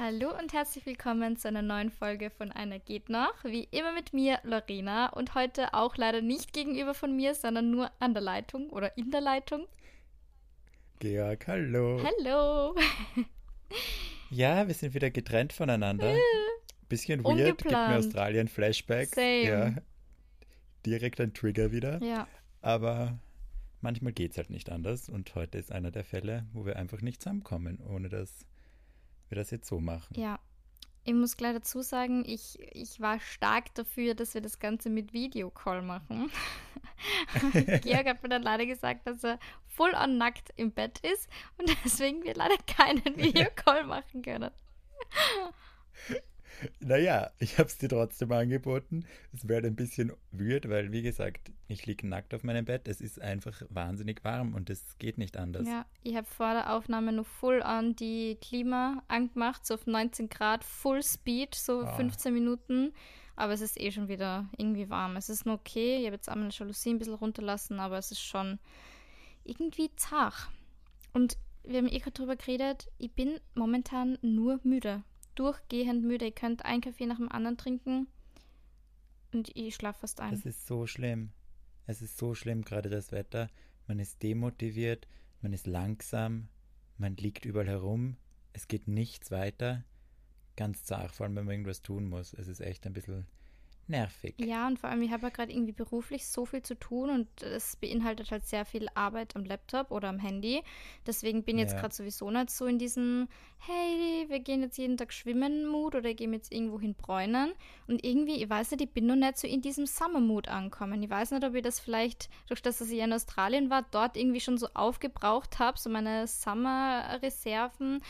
Hallo und herzlich willkommen zu einer neuen Folge von Einer geht noch. Wie immer mit mir, Lorena, und heute auch leider nicht gegenüber von mir, sondern nur an der Leitung oder in der Leitung. Georg, hallo. Hallo. Ja, wir sind wieder getrennt voneinander. Bisschen weird, gibt mir Australien Flashback. Same. Ja, direkt ein Trigger wieder. Ja. Aber manchmal geht es halt nicht anders. Und heute ist einer der Fälle, wo wir einfach nicht zusammenkommen, ohne dass wir das jetzt so machen. Ja. Ich muss gleich dazu sagen, ich, ich war stark dafür, dass wir das Ganze mit Videocall machen. Georg hat mir dann leider gesagt, dass er voll on nackt im Bett ist und deswegen wir leider keinen Videocall machen können. Naja, ich habe es dir trotzdem angeboten. Es wäre ein bisschen weird, weil, wie gesagt, ich liege nackt auf meinem Bett. Es ist einfach wahnsinnig warm und es geht nicht anders. Ja, ich habe vor der Aufnahme nur full on die Klima angemacht, so auf 19 Grad, Full Speed, so Ah. 15 Minuten. Aber es ist eh schon wieder irgendwie warm. Es ist nur okay. Ich habe jetzt einmal die Jalousie ein bisschen runterlassen, aber es ist schon irgendwie zart. Und wir haben eh gerade drüber geredet, ich bin momentan nur müde. Durchgehend müde. Ich könnte einen Kaffee nach dem anderen trinken und ich schlafe fast ein. Das ist so schlimm. Es ist so schlimm, gerade das Wetter. Man ist demotiviert, man ist langsam, man liegt überall herum, es geht nichts weiter. Ganz zart, vor allem wenn man irgendwas tun muss. Es ist echt ein bisschen nervig. Ja, und vor allem, ich habe ja gerade irgendwie beruflich so viel zu tun und es beinhaltet halt sehr viel Arbeit am Laptop oder am Handy. Deswegen bin ich jetzt Ja. gerade sowieso nicht so in diesem, hey, wir gehen jetzt jeden Tag schwimmen Mut oder gehen jetzt irgendwo hin bräunen. Und irgendwie, ich weiß nicht, ich bin noch nicht so in diesem Summer-Mood angekommen. Ich weiß nicht, ob ich das vielleicht, durch das, dass ich in Australien war, dort irgendwie schon so aufgebraucht habe, so meine Summer-Reserven.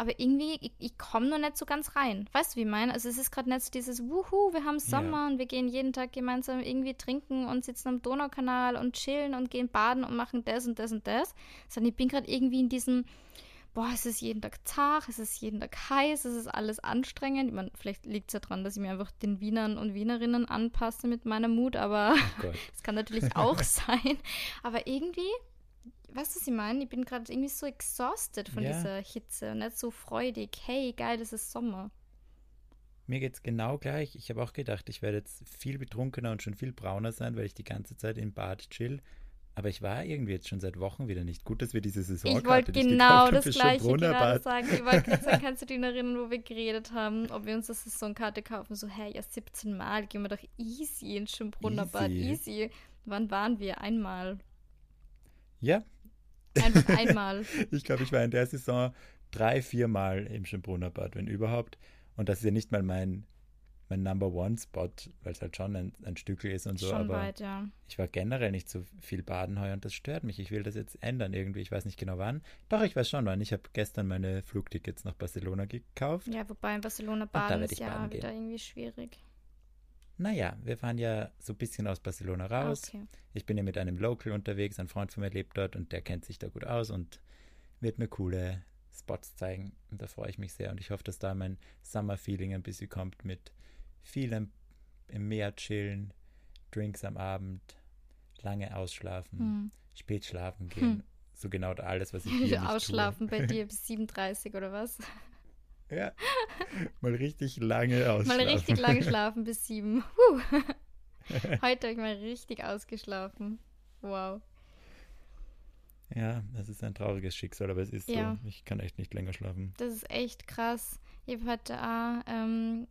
Aber irgendwie, ich, ich komme noch nicht so ganz rein. Weißt du, wie ich meine? Also es ist gerade nicht so dieses Wuhu, wir haben Sommer und wir gehen jeden Tag gemeinsam irgendwie trinken und sitzen am Donaukanal und chillen und gehen baden und machen das und das und das. Sondern ich bin gerade irgendwie in diesem, boah, es ist jeden Tag zart, es ist jeden Tag heiß, es ist alles anstrengend. Ich meine, vielleicht liegt es ja daran, dass ich mir einfach den Wienern und Wienerinnen anpasse mit meiner Mut, aber Oh Gott. das kann natürlich auch sein. Aber irgendwie, weißt du, was ich meine? Ich bin gerade irgendwie so exhausted von Ja. dieser Hitze und nicht so freudig. Hey, geil, es ist Sommer. Mir geht's genau gleich. Ich habe auch gedacht, ich werde jetzt viel betrunkener und schon viel brauner sein, weil ich die ganze Zeit im Bad chill. Aber ich war irgendwie jetzt schon seit Wochen wieder nicht. Gut, dass wir diese Saison Ich wollte genau das gleiche gerade sagen. Ich wollte gerade sagen, kannst du dich erinnern, wo wir geredet haben, ob wir uns das Saisonkarte kaufen? So, hey, ja, 17 Mal gehen wir doch easy ins Schönbrunnerbad. Easy. Easy. Wann waren wir? Einmal. Ja, Einfach einmal. ich glaube, ich war in der Saison drei, vier Mal im Schönbrunnerbad, wenn überhaupt. Und das ist ja nicht mal mein, mein Number One Spot, weil es halt schon ein, ein Stückel ist und so. Schon aber weit, ja. ich war generell nicht so viel baden heuer und das stört mich. Ich will das jetzt ändern irgendwie. Ich weiß nicht genau wann. Doch, ich weiß schon wann. Ich habe gestern meine Flugtickets nach Barcelona gekauft. Ja, wobei in Barcelona baden ist ja baden wieder irgendwie schwierig. Naja, wir fahren ja so ein bisschen aus Barcelona raus. Okay. Ich bin ja mit einem Local unterwegs, ein Freund von mir lebt dort und der kennt sich da gut aus und wird mir coole Spots zeigen. Und da freue ich mich sehr und ich hoffe, dass da mein Summer-Feeling ein bisschen kommt mit vielem im Meer chillen, Drinks am Abend, lange ausschlafen, Hm. spät schlafen gehen. So genau alles, was ich hier Ausschlafen bei dir bis 37 oder was? Ja, mal richtig lange ausschlafen. Mal richtig lang schlafen bis 7. Huh. Heute habe ich mal richtig ausgeschlafen. Wow. Ja, das ist ein trauriges Schicksal, aber es ist Ja. so. Ich kann echt nicht länger schlafen. Das ist echt krass. Ich habe heute auch, ähm,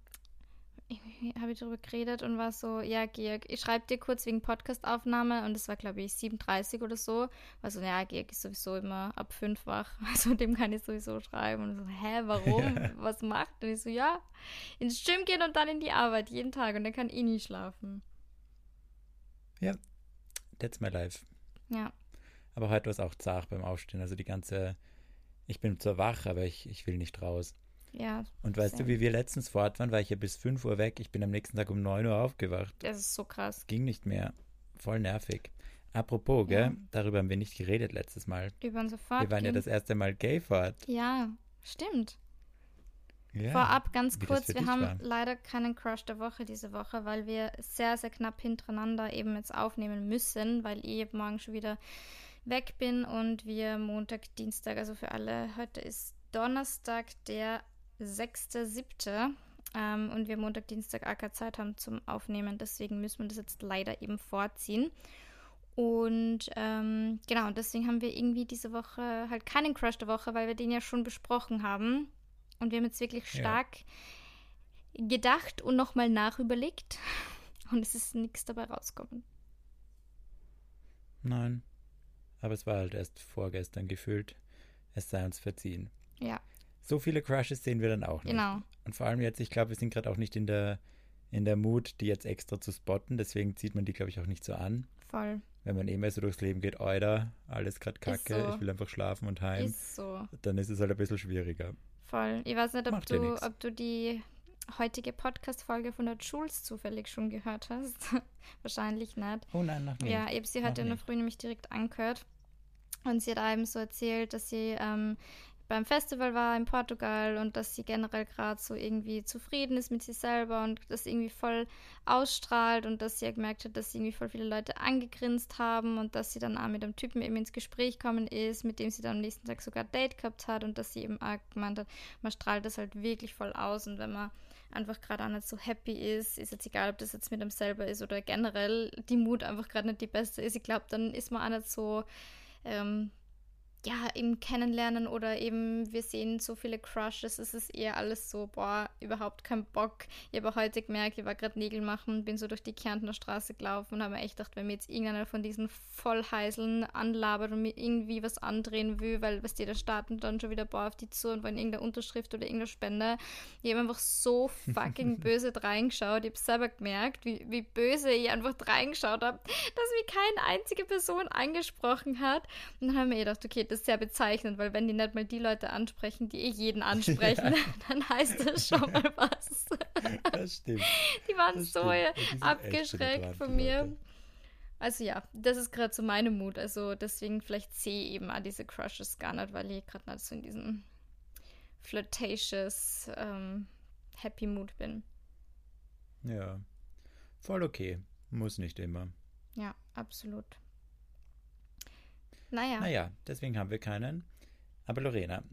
habe ich darüber geredet und war so, ja, Georg, ich schreibe dir kurz wegen Podcastaufnahme und es war, glaube ich, 37 oder so. War so, ja, Georg ist sowieso immer ab 5 wach, also dem kann ich sowieso schreiben. Und so, hä, warum? Was macht? Und ich so, ja, ins Gym gehen und dann in die Arbeit, jeden Tag und dann kann ich nie schlafen. That's my life. Ja, Aber heute war es auch zart beim Aufstehen. Also die ganze. Ich bin zwar wach, aber ich, ich will nicht raus. Ja, Und weißt du, wie wir letztens fort waren, war ich ja bis 5 Uhr weg. Ich bin am nächsten Tag um 9 Uhr aufgewacht. das ist so krass. Ging nicht mehr. Voll nervig. Apropos, gell? Ja. Darüber haben wir nicht geredet letztes Mal. Über unser Fahrt. wir waren ja das erste Mal gay fort. Ja, stimmt. Ja. Vorab ganz kurz, wir haben war. leider keinen Crush der Woche diese Woche, weil wir sehr, sehr knapp hintereinander eben jetzt aufnehmen müssen, weil ich morgen schon wieder weg bin und wir Montag, Dienstag, also für alle, heute ist Donnerstag, der 6.7. Ähm, und wir Montag, Dienstag AK Zeit haben zum Aufnehmen. Deswegen müssen wir das jetzt leider eben vorziehen. Und ähm, genau, deswegen haben wir irgendwie diese Woche halt keinen Crush der Woche, weil wir den ja schon besprochen haben. Und wir haben jetzt wirklich stark ja. gedacht und nochmal nachüberlegt. Und es ist nichts dabei rausgekommen. Nein. Aber es war halt erst vorgestern gefühlt. Es sei uns verziehen. Ja. So viele Crushes sehen wir dann auch nicht. Genau. Und vor allem jetzt, ich glaube, wir sind gerade auch nicht in der, in der Mut, die jetzt extra zu spotten. Deswegen zieht man die, glaube ich, auch nicht so an. Voll. Wenn man eh mehr so durchs Leben geht, Euda, alles gerade kacke, so. ich will einfach schlafen und heim. Ist so. Dann ist es halt ein bisschen schwieriger. Voll. Ich weiß nicht, ob, du, ob du die heutige Podcast-Folge von der Jules zufällig schon gehört hast. Wahrscheinlich nicht. Oh nein, noch nicht. Ja, ich habe sie heute in der Früh nämlich direkt angehört. Und sie hat einem so erzählt, dass sie ähm, beim Festival war in Portugal und dass sie generell gerade so irgendwie zufrieden ist mit sich selber und das irgendwie voll ausstrahlt und dass sie ja gemerkt hat, dass sie irgendwie voll viele Leute angegrinst haben und dass sie dann auch mit einem Typen eben ins Gespräch gekommen ist, mit dem sie dann am nächsten Tag sogar Date gehabt hat und dass sie eben auch gemeint hat, man strahlt das halt wirklich voll aus und wenn man einfach gerade auch nicht so happy ist, ist jetzt egal, ob das jetzt mit einem selber ist oder generell die Mut einfach gerade nicht die beste ist, ich glaube, dann ist man auch nicht so ähm, ja, eben kennenlernen oder eben wir sehen so viele Crushes, es ist eher alles so, boah, überhaupt kein Bock. Ich habe heute gemerkt, ich war gerade Nägel machen, bin so durch die Kärntner Straße gelaufen und habe mir echt gedacht, wenn mir jetzt irgendeiner von diesen Vollheiseln anlabert und mir irgendwie was andrehen will, weil was die da starten dann schon wieder boah auf die zu und wollen irgendeine Unterschrift oder irgendeine Spende. Ich habe einfach so fucking böse reingeschaut. Ich habe selber gemerkt, wie, wie böse ich einfach reingeschaut habe, dass mich keine einzige Person angesprochen hat. Und dann habe ich mir gedacht, okay, das ist sehr bezeichnend, weil wenn die nicht mal die Leute ansprechen, die eh jeden ansprechen, ja. dann heißt das schon mal was. Das stimmt. Die waren das so abgeschreckt von mir. Leute. Also ja, das ist gerade so meine Mut. Also deswegen vielleicht sehe ich eben auch diese Crushes gar nicht, weil ich gerade nicht so in diesem flirtatious ähm, Happy Mood bin. Ja, voll okay. Muss nicht immer. Ja, absolut. Naja. Naja, deswegen haben wir keinen. Aber Lorena,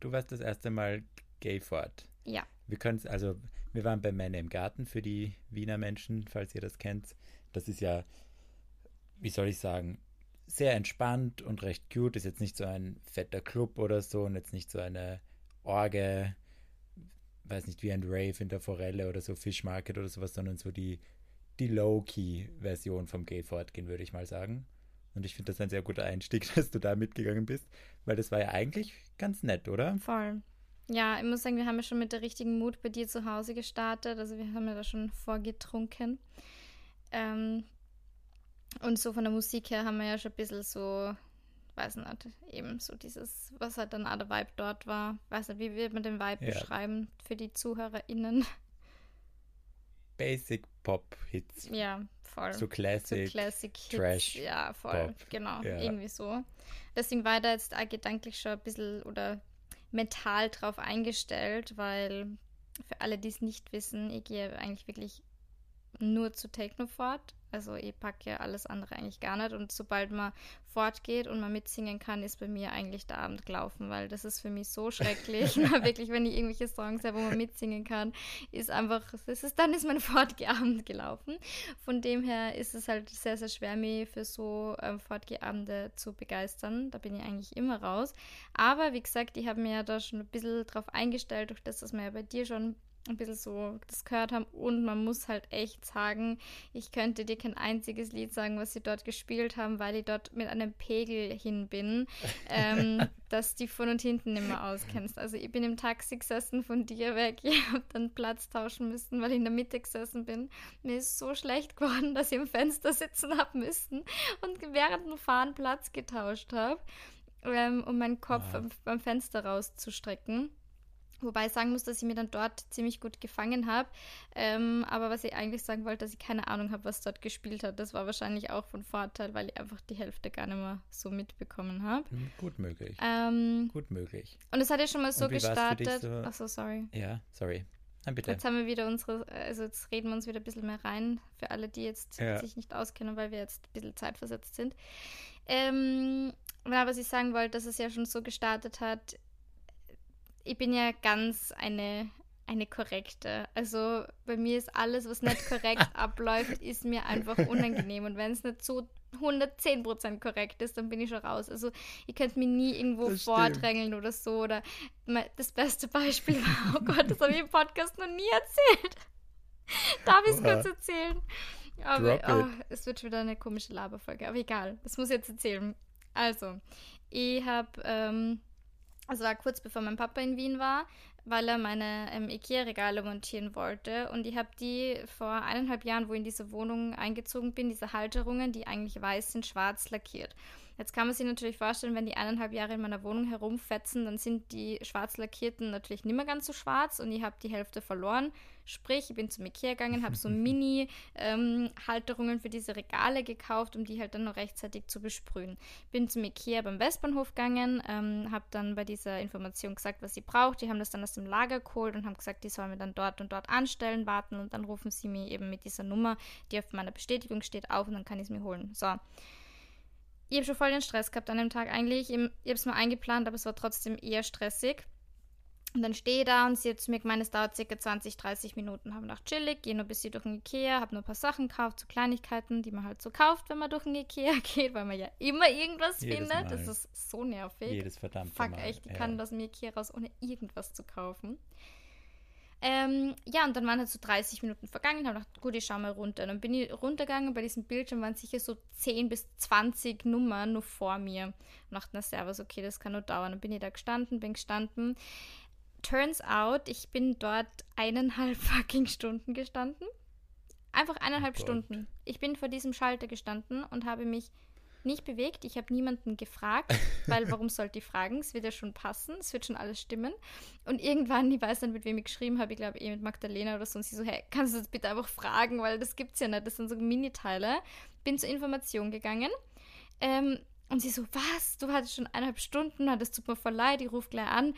du warst das erste Mal gay fort. Ja. Wir können es, also, wir waren bei Männer im Garten für die Wiener Menschen, falls ihr das kennt. Das ist ja, wie soll ich sagen, sehr entspannt und recht cute. Ist jetzt nicht so ein fetter Club oder so und jetzt nicht so eine Orge, weiß nicht, wie ein Rave in der Forelle oder so Fish Market oder sowas, sondern so die, die Low-Key-Version vom Gay Fortgehen, würde ich mal sagen. Und ich finde das ein sehr guter Einstieg, dass du da mitgegangen bist, weil das war ja eigentlich ganz nett, oder? Voll. Ja, ich muss sagen, wir haben ja schon mit der richtigen Mut bei dir zu Hause gestartet. Also wir haben ja da schon vorgetrunken. Ähm, und so von der Musik her haben wir ja schon ein bisschen so, weiß nicht, eben so dieses, was halt dann auch der Vibe dort war. Weiß nicht, wie wird man den Vibe ja. beschreiben für die ZuhörerInnen? Basic Pop Hits. Ja, voll. So Classic, so Classic Hits. Trash. Ja, voll. Pop. Genau, ja. irgendwie so. Deswegen war ich da jetzt auch gedanklich schon ein bisschen oder mental drauf eingestellt, weil für alle, die es nicht wissen, ich gehe eigentlich wirklich nur zu Techno fort. Also ich packe ja alles andere eigentlich gar nicht. Und sobald man fortgeht und man mitsingen kann, ist bei mir eigentlich der Abend gelaufen, weil das ist für mich so schrecklich. wirklich, wenn ich irgendwelche Songs habe, wo man mitsingen kann, ist einfach, das ist, dann ist mein Fortgehabend gelaufen. Von dem her ist es halt sehr, sehr schwer, mich für so ähm, Fortgehabende zu begeistern. Da bin ich eigentlich immer raus. Aber wie gesagt, ich habe mir ja da schon ein bisschen drauf eingestellt, durch das, dass man ja bei dir schon ein bisschen so das gehört haben. Und man muss halt echt sagen, ich könnte dir kein einziges Lied sagen, was sie dort gespielt haben, weil ich dort mit einem Pegel hin bin, ähm, dass die von und hinten nicht mehr auskennst. Also ich bin im Taxi gesessen von dir weg, ich habe dann Platz tauschen müssen, weil ich in der Mitte gesessen bin. Mir ist so schlecht geworden, dass ich im Fenster sitzen habe müssen und während dem Fahren Platz getauscht habe, ähm, um meinen Kopf ja. beim Fenster rauszustrecken. Wobei ich sagen muss, dass ich mir dann dort ziemlich gut gefangen habe. Ähm, aber was ich eigentlich sagen wollte, dass ich keine Ahnung habe, was dort gespielt hat. Das war wahrscheinlich auch von Vorteil, weil ich einfach die Hälfte gar nicht mehr so mitbekommen habe. Hm, gut möglich. Ähm, gut möglich. Und es hat ja schon mal so gestartet. So? Achso, sorry. Ja, sorry. Nein, bitte. Jetzt haben wir wieder unsere, also jetzt reden wir uns wieder ein bisschen mehr rein, für alle, die jetzt ja. sich nicht auskennen, weil wir jetzt ein bisschen zeitversetzt sind. Ähm, was ich sagen wollte, dass es ja schon so gestartet hat, ich bin ja ganz eine, eine korrekte. Also bei mir ist alles, was nicht korrekt abläuft, ist mir einfach unangenehm. Und wenn es nicht so 110% korrekt ist, dann bin ich schon raus. Also ihr könnt mir nie irgendwo das vordrängeln stimmt. oder so. Oder das beste Beispiel war, oh Gott, das habe ich im Podcast noch nie erzählt. Darf ich es kurz erzählen? Aber oh, es wird schon wieder eine komische Laberfolge. Aber egal, das muss ich jetzt erzählen. Also, ich habe, ähm, also war kurz bevor mein Papa in Wien war, weil er meine ähm, Ikea-Regale montieren wollte. Und ich habe die vor eineinhalb Jahren, wo ich in diese Wohnung eingezogen bin, diese Halterungen, die eigentlich weiß sind, schwarz lackiert. Jetzt kann man sich natürlich vorstellen, wenn die eineinhalb Jahre in meiner Wohnung herumfetzen, dann sind die schwarz lackierten natürlich nicht mehr ganz so schwarz und ich habe die Hälfte verloren. Sprich, ich bin zum Ikea gegangen, habe so Mini-Halterungen ähm, für diese Regale gekauft, um die halt dann noch rechtzeitig zu besprühen. Bin zum Ikea beim Westbahnhof gegangen, ähm, habe dann bei dieser Information gesagt, was sie braucht. Die haben das dann aus dem Lager geholt und haben gesagt, die sollen mir dann dort und dort anstellen, warten und dann rufen sie mir eben mit dieser Nummer, die auf meiner Bestätigung steht, auf und dann kann ich es mir holen. So. Ich habe schon voll den Stress gehabt an dem Tag eigentlich. Ich habe es mal eingeplant, aber es war trotzdem eher stressig. Und dann stehe ich da und sie hat zu mir gemeint, es dauert circa 20, 30 Minuten. Habe gedacht, chillig, gehe nur bis sie durch den Ikea, habe nur ein paar Sachen gekauft, so Kleinigkeiten, die man halt so kauft, wenn man durch den Ikea geht, weil man ja immer irgendwas Jedes findet. Mal. Das ist so nervig. Jedes verdammte Fuck, Mal. echt, ich ja. kann das dem Ikea raus, ohne irgendwas zu kaufen. Ähm, ja, und dann waren halt so 30 Minuten vergangen. habe gedacht, gut, ich schaue mal runter. Dann bin ich runtergegangen. Bei diesem Bildschirm waren sicher so 10 bis 20 Nummern nur vor mir. Und dachte, na, servus, okay, das kann nur dauern. Dann bin ich da gestanden, bin gestanden turns out, ich bin dort eineinhalb fucking Stunden gestanden. Einfach eineinhalb oh Stunden. Ich bin vor diesem Schalter gestanden und habe mich nicht bewegt. Ich habe niemanden gefragt, weil warum sollte ich fragen? Es wird ja schon passen, es wird schon alles stimmen. Und irgendwann, ich weiß nicht, mit wem ich geschrieben habe, ich glaube eh mit Magdalena oder so, und sie so, hey, kannst du das bitte einfach fragen, weil das gibt's ja nicht, das sind so Miniteile. Bin zur Information gegangen. Ähm, und sie so, was? Du hattest schon eineinhalb Stunden, hattest super voll leid, ich rufe gleich an.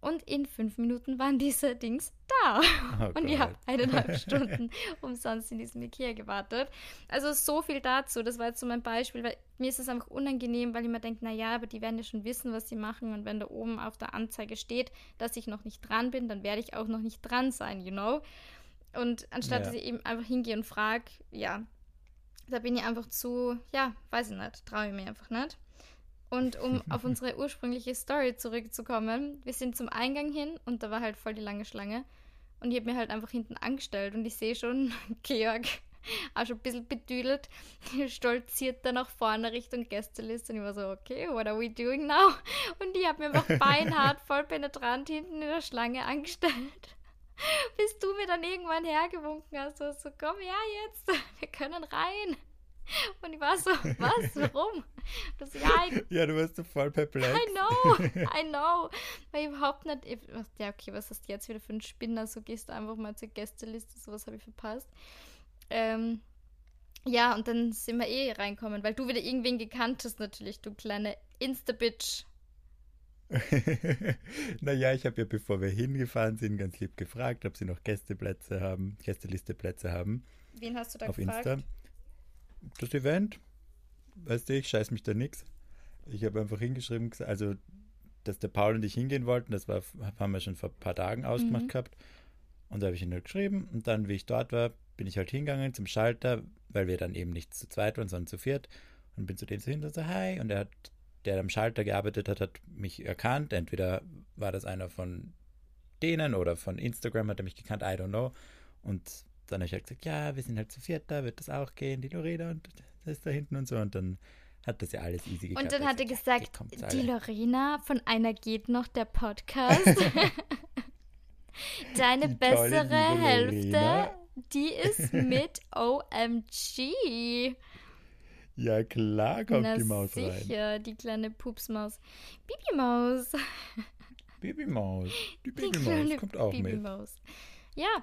Und in fünf Minuten waren diese Dings da. Oh und ich habe eineinhalb Stunden umsonst in diesem Ikea gewartet. Also so viel dazu. Das war jetzt so mein Beispiel, weil mir ist es einfach unangenehm, weil ich mir denke, naja, aber die werden ja schon wissen, was sie machen. Und wenn da oben auf der Anzeige steht, dass ich noch nicht dran bin, dann werde ich auch noch nicht dran sein, you know? Und anstatt ja. dass ich eben einfach hingehe und frage, ja, da bin ich einfach zu, ja, weiß ich nicht, traue ich mir einfach nicht. Und um auf unsere ursprüngliche Story zurückzukommen, wir sind zum Eingang hin und da war halt voll die lange Schlange. Und ich habe mir halt einfach hinten angestellt und ich sehe schon Georg auch schon ein bisschen bedüdelt, stolziert da nach vorne Richtung Gästeliste und ich war so, okay, what are we doing now? Und ich habe mir einfach beinhart, voll penetrant hinten in der Schlange angestellt. Bis du mir dann irgendwann hergewunken hast, so, komm her jetzt, wir können rein. Und ich war so, was, warum? Das, ja, ich, ja, du warst so voll perplex. I know, I know. Weil ich überhaupt nicht, ich, ja, okay, was hast du jetzt wieder für ein Spinner? So gehst du einfach mal zur Gästeliste, sowas habe ich verpasst. Ähm, ja, und dann sind wir eh reinkommen, weil du wieder irgendwen gekannt hast, natürlich, du kleine Insta-Bitch. naja, ich habe ja, bevor wir hingefahren sind, ganz lieb gefragt, ob sie noch Gästeplätze haben, Gästelisteplätze haben. Wen hast du da auf gefragt? Insta das Event, weißt du, ich scheiß mich da nichts. Ich habe einfach hingeschrieben, also, dass der Paul und ich hingehen wollten, das war, haben wir schon vor ein paar Tagen ausgemacht mhm. gehabt. Und da habe ich ihn halt geschrieben. Und dann, wie ich dort war, bin ich halt hingegangen zum Schalter, weil wir dann eben nicht zu zweit waren, sondern zu viert. Und bin zu dem so hin und so, hi. Und er hat, der am Schalter gearbeitet hat, hat mich erkannt. Entweder war das einer von denen oder von Instagram hat er mich gekannt, I don't know. Und dann habe ich halt gesagt, ja, wir sind halt zu viert da, wird das auch gehen, die Lorena und das ist da hinten und so. Und dann hat das ja alles easy geklappt. Und dann hat er gesagt, ja, die, Lorena von einer geht noch der Podcast. Deine die bessere tolle, Hälfte, Lorena. die ist mit OMG. Ja, klar kommt Na die Maus sicher, rein. sicher, die kleine Pupsmaus. Bibi-Maus. Bibi-Maus. Die Bibi-Maus kommt auch Bibi mit. Ja,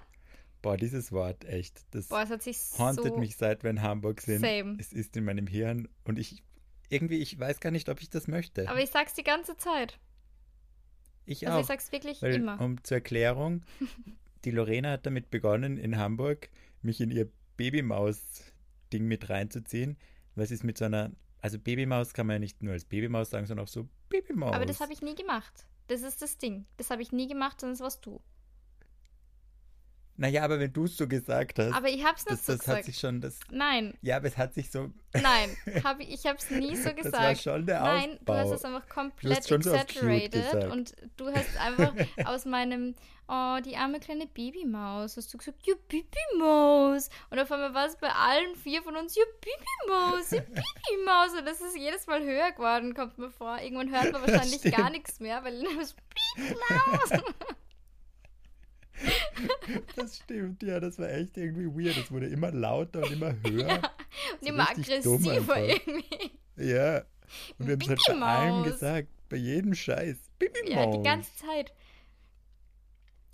Boah, dieses Wort, echt. Das Boah, es hat sich hauntet so mich seit wir in Hamburg sind. Same. Es ist in meinem Hirn und ich irgendwie, ich weiß gar nicht, ob ich das möchte. Aber ich sag's die ganze Zeit. Ich also auch. ich sag's wirklich weil, immer. Um zur Erklärung, die Lorena hat damit begonnen, in Hamburg mich in ihr Babymaus-Ding mit reinzuziehen, weil sie ist mit so einer, also Babymaus kann man ja nicht nur als Babymaus sagen, sondern auch so Babymaus. Aber das habe ich nie gemacht. Das ist das Ding. Das habe ich nie gemacht, sondern das warst du. Naja, aber wenn du es so gesagt hast. Aber ich habe es nicht das, so das gesagt. hat sich schon das. Nein, Ja, aber es hat sich so. nein, hab ich, ich habe es nie so Das gesagt. war schon der Nein, du hast Aufbau. es einfach komplett so exaggerated gesagt. und du hast einfach aus meinem, oh, die arme kleine Babymaus, hast du gesagt, ja, Babymaus. Und auf einmal war es bei allen vier von uns, ja, Babymaus, ja, Babymaus. Und das ist jedes Mal höher geworden, kommt mir vor. Irgendwann hört man wahrscheinlich gar nichts mehr, weil das Babymaus. Das stimmt, ja, das war echt irgendwie weird. Es wurde immer lauter und immer höher. und So immer aggressiver irgendwie. Ja. Und wir haben es halt bei allem gesagt. Bei jedem Scheiß. Bibi Ja, die ganze Zeit.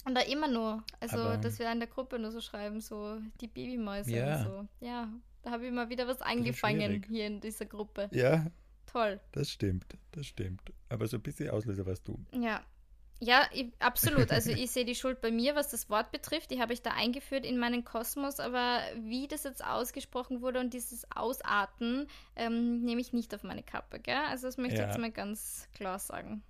Und da immer nur. Also, Aber- dass wir in der Gruppe nur so schreiben, so die Babymäuse Ja. und so. Ja, da habe ich mal wieder was angefangen hier in dieser Gruppe. Ja, Toll. das stimmt. Das stimmt. Aber so ein bisschen Auslöser warst du. Ja. Ja, ich, absolut. Also ich sehe die Schuld bei mir, was das Wort betrifft. Die habe ich da eingeführt in meinen Kosmos, aber wie das jetzt ausgesprochen wurde und dieses Ausarten, ähm, nehme ich nicht auf meine Kappe, gell? Also das möchte ich Ja. jetzt mal ganz klar sagen.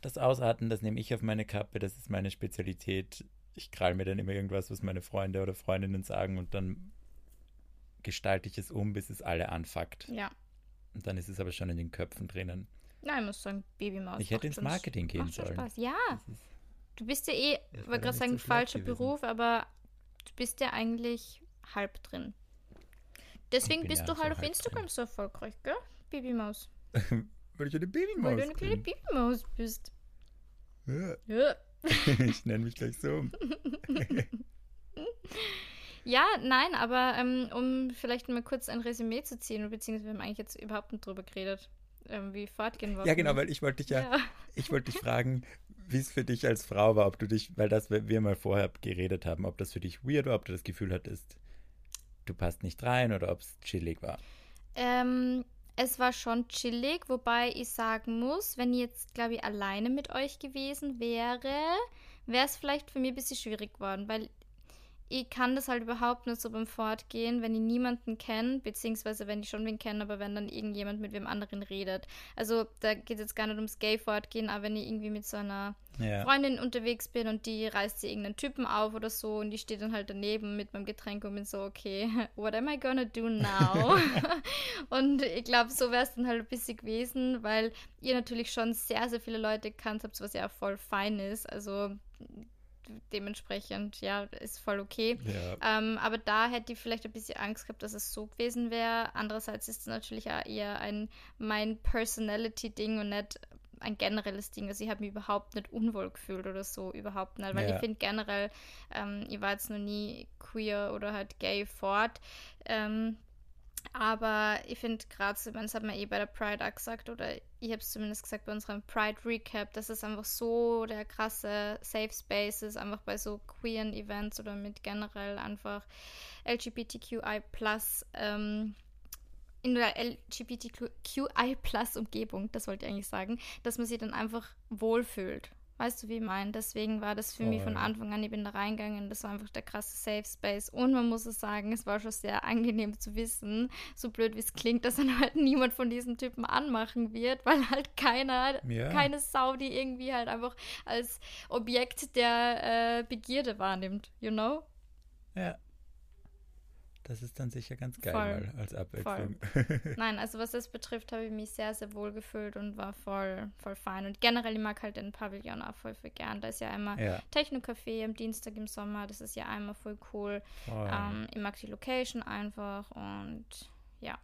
Das Ausarten, das nehme ich auf meine Kappe. Das ist meine Spezialität. Ich krall mir dann immer irgendwas, was meine Freunde oder Freundinnen sagen und dann gestalte ich es um, bis es alle anfuckt. Ja. Und dann ist es aber schon in den Köpfen drinnen. Nein, ich muss sagen, Babymaus. Ich hätte ins schon- Marketing gehen macht schon sollen. Spaß. Ja, du bist ja eh, ich wollte gerade sagen, so falscher. Beruf, aber du bist ja eigentlich halb drin. Deswegen bist ja du halt auf Instagram drin. so erfolgreich, gell? Babymaus. weil ich eine Babymaus Weil du eine kleine. Babymaus bist. Ja. Ja. ich nenne mich gleich so um. Ja, nein, aber ähm, um vielleicht mal kurz ein Resümee zu ziehen, beziehungsweise wir haben eigentlich jetzt überhaupt nicht drüber geredet, ähm, wie fortgehen wir. Ja, genau, weil ich wollte dich ja, Ja. ich wollte dich fragen, wie es für dich als Frau war, ob du dich, weil das wir mal vorher geredet haben, ob das für dich weird war, ob du das Gefühl hattest, du passt nicht rein oder ob es chillig war. Ähm, es war schon chillig, wobei ich sagen muss, wenn ich jetzt, glaube ich, alleine mit euch gewesen wäre, wäre es vielleicht für mich ein bisschen schwierig geworden, weil ich kann das halt überhaupt nicht so beim Fortgehen, wenn ich niemanden kenne, beziehungsweise wenn ich schon wen kenne, aber wenn dann irgendjemand mit wem anderen redet. Also da geht es jetzt gar nicht ums Gay-Fortgehen, aber wenn ich irgendwie mit so einer Ja. Freundin unterwegs bin und die reißt sie irgendeinen Typen auf oder so und ich stehe dann halt daneben mit meinem Getränk und bin so, okay, what am I gonna do now? und ich glaube, so wäre es dann halt ein bisschen gewesen, weil ihr natürlich schon sehr, sehr viele Leute gekannt habt, was ja auch voll fein ist. Also dementsprechend, ja, ist voll okay. Ja. Ähm, aber da hätte ich vielleicht ein bisschen Angst gehabt, dass es so gewesen wäre. Andererseits ist es natürlich auch eher ein mein Personality-Ding und nicht ein generelles Ding. Also ich habe mich überhaupt nicht unwohl gefühlt oder so, überhaupt nicht. Weil Ja. ich finde generell, ähm, ich war jetzt noch nie queer oder halt gay fort. Ähm, aber ich finde gerade das hat man eh bei der Pride auch gesagt, oder ich habe es zumindest gesagt bei unserem Pride Recap, dass es einfach so der krasse Safe Space ist, einfach bei so queeren Events oder mit generell einfach LGBTQI ähm, in der LGBTQI Umgebung, das wollte ich eigentlich sagen, dass man sich dann einfach wohlfühlt. Weißt du, wie ich meine? Deswegen war das für mich von. Anfang an, ich bin da reingegangen, das war einfach der krasse Safe Space. Und man muss es sagen, es war schon sehr angenehm zu wissen, so blöd wie es klingt, dass dann halt niemand von diesen Typen anmachen wird, weil halt keiner, Ja. keine Sau, die irgendwie halt einfach als Objekt der äh, Begierde wahrnimmt, you know? ja. Das ist dann sicher ganz geil Voll. mal als Abwechslung. Nein, also was das betrifft, habe ich mich sehr, sehr wohl gefühlt und war voll, voll fein. Und generell, ich mag halt den Pavillon auch voll, voll gern. Da ist ja einmal ja. Techno-Café am Dienstag im Sommer, das ist ja einmal voll cool. Voll. Ähm, ich mag die Location einfach und ja.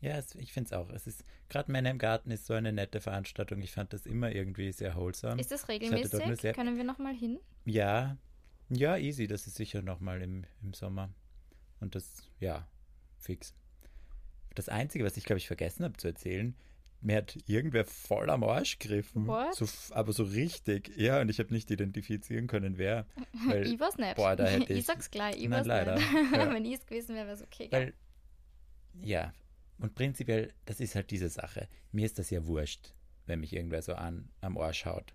Ja, es, ich finde es auch. Es ist, gerade Männer im Garten ist so eine nette Veranstaltung. Ich fand das immer irgendwie sehr wholesome. Ist das regelmäßig? sehr- Können wir nochmal hin? Ja, ja, easy. Das ist sicher nochmal im, im Sommer. Und das, ja, fix. Das Einzige, was ich, glaube ich, vergessen habe zu erzählen, mir hat irgendwer voll am Arsch gegriffen. So, aber so richtig. Ja, und ich habe nicht identifizieren können, wer. Weil, ich war's nicht. boah, da hätte ich ich- sag's gleich, ich Nein, war's leider. nicht. Ja. Wenn ich es gewesen wäre, wäre es okay. weil, ja, und prinzipiell, das ist halt diese Sache. Mir ist das ja wurscht, wenn mich irgendwer so an, am Arsch haut.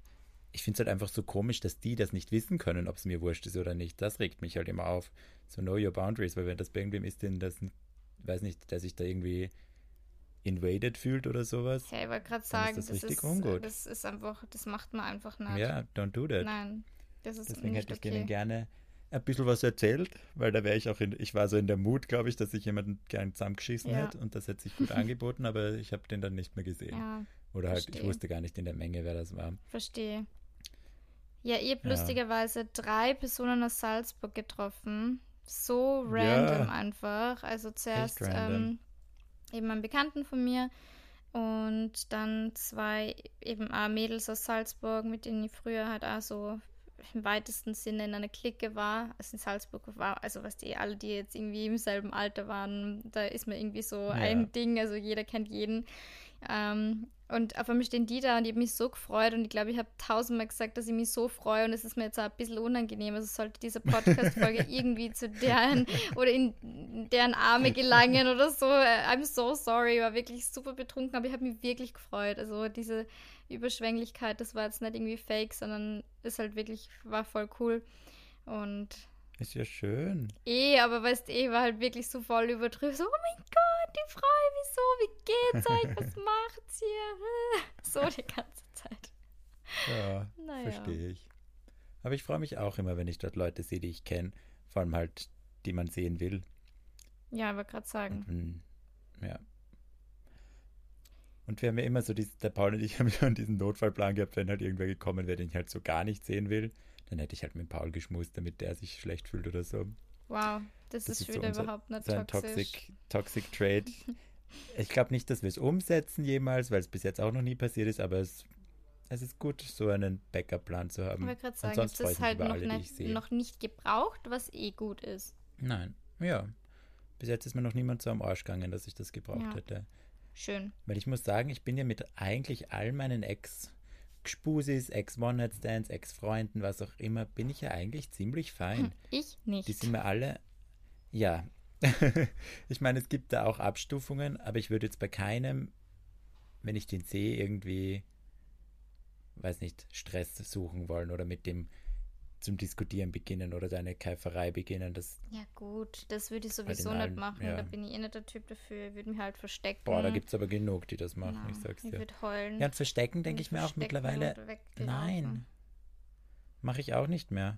Ich finde es halt einfach so komisch, dass die das nicht wissen können, ob es mir wurscht ist oder nicht. Das regt mich halt immer auf. So know your boundaries, weil wenn das bei irgendwem ist, den das, weiß nicht, der sich da irgendwie invaded fühlt oder sowas. Hey, ich wollte gerade Dann ist sagen, das das, richtig ist, ungut. das ist einfach, das macht man einfach nicht. Ja, don't do that. Nein, das ist Deswegen hätte ich okay. denen gerne ein bisschen was erzählt, weil da wäre ich auch in, ich war so in der Mut, glaube ich, dass ich jemanden gern zusammengeschissen Ja. hätte und das hätte sich gut angeboten, aber ich habe den dann nicht mehr gesehen. Ja, Oder halt, ich verstehe. wusste gar nicht in der Menge, wer das war. verstehe. Ja, ich habe Ja. lustigerweise drei Personen aus Salzburg getroffen. So Ja. random einfach. Also zuerst ähm, eben einen Bekannten von mir und dann zwei eben auch Mädels aus Salzburg, mit denen ich früher halt auch so im weitesten Sinne in einer Clique war. Also in Salzburg war, also was die alle, die jetzt irgendwie im selben Alter waren, da ist man irgendwie so ein Ding, also jeder kennt jeden. Ähm, und auf einmal stehen die da und ich habe mich so gefreut und ich glaube, ich habe tausendmal gesagt, dass ich mich so freue und es ist mir jetzt auch ein bisschen unangenehm. Also sollte diese Podcast-Folge irgendwie zu deren oder in deren Arme gelangen oder so. äh, I'm so sorry, ich war wirklich super betrunken, aber ich habe mich wirklich gefreut. Also diese Überschwänglichkeit, das war jetzt nicht irgendwie fake, sondern ist halt wirklich, war voll cool. Und Ist ja schön. Eh, aber weißt eh, war halt wirklich so voll übertrieben. So, oh mein Gott, ich freue mich so, wie geht's euch? Was macht's hier? So die ganze Zeit. Ja, Naja. verstehe ich. Aber ich freue mich auch immer, wenn ich dort Leute sehe, die ich kenne. Vor allem halt, die man sehen will. Ja, ich wollte gerade sagen. Mm, ja. Und wir haben ja immer so, dieses, der Paul und ich haben schon diesen Notfallplan gehabt, wenn halt irgendwer gekommen wäre, den ich halt so gar nicht sehen will. Dann hätte ich halt mit Paul geschmust, damit der sich schlecht fühlt oder so. Wow, das, Das ist, so wieder unser- überhaupt nicht So ein toxisch. Toxic, Toxic Trade. ich glaube nicht, dass wir es umsetzen jemals, weil es bis jetzt auch noch nie passiert ist, aber es, es ist gut, so einen Backup-Plan zu Ich haben. wollte gerade sagen, es ist ich halt noch alle, ich nicht, noch nicht gebraucht, was eh gut ist. Nein, ja. Bis jetzt ist mir noch niemand so am Arsch gegangen, dass ich das gebraucht Ja. hätte. Schön. Weil ich muss sagen, ich bin ja mit eigentlich all meinen Ex-Gspusis, Ex-One-Night-Stands, Ex-Freunden, was auch immer, bin ich ja eigentlich ziemlich fein. Ich nicht. Die sind mir alle, ja. ich meine, es gibt da auch Abstufungen, aber ich würde jetzt bei keinem, wenn ich den sehe, irgendwie, weiß nicht, Stress suchen wollen oder mit dem zum Diskutieren beginnen oder deine Keiferei beginnen. Das, ja gut, das würde ich Bei sowieso den nicht allen, machen. ja. Da bin ich eh nicht der Typ dafür. Ich würde mich halt verstecken. boah, da gibt es aber genug, die das machen, Genau. ich sag's Ich dir. würde heulen. Ja, und verstecken denke ich mir auch mittlerweile, nein, mache ich auch nicht mehr.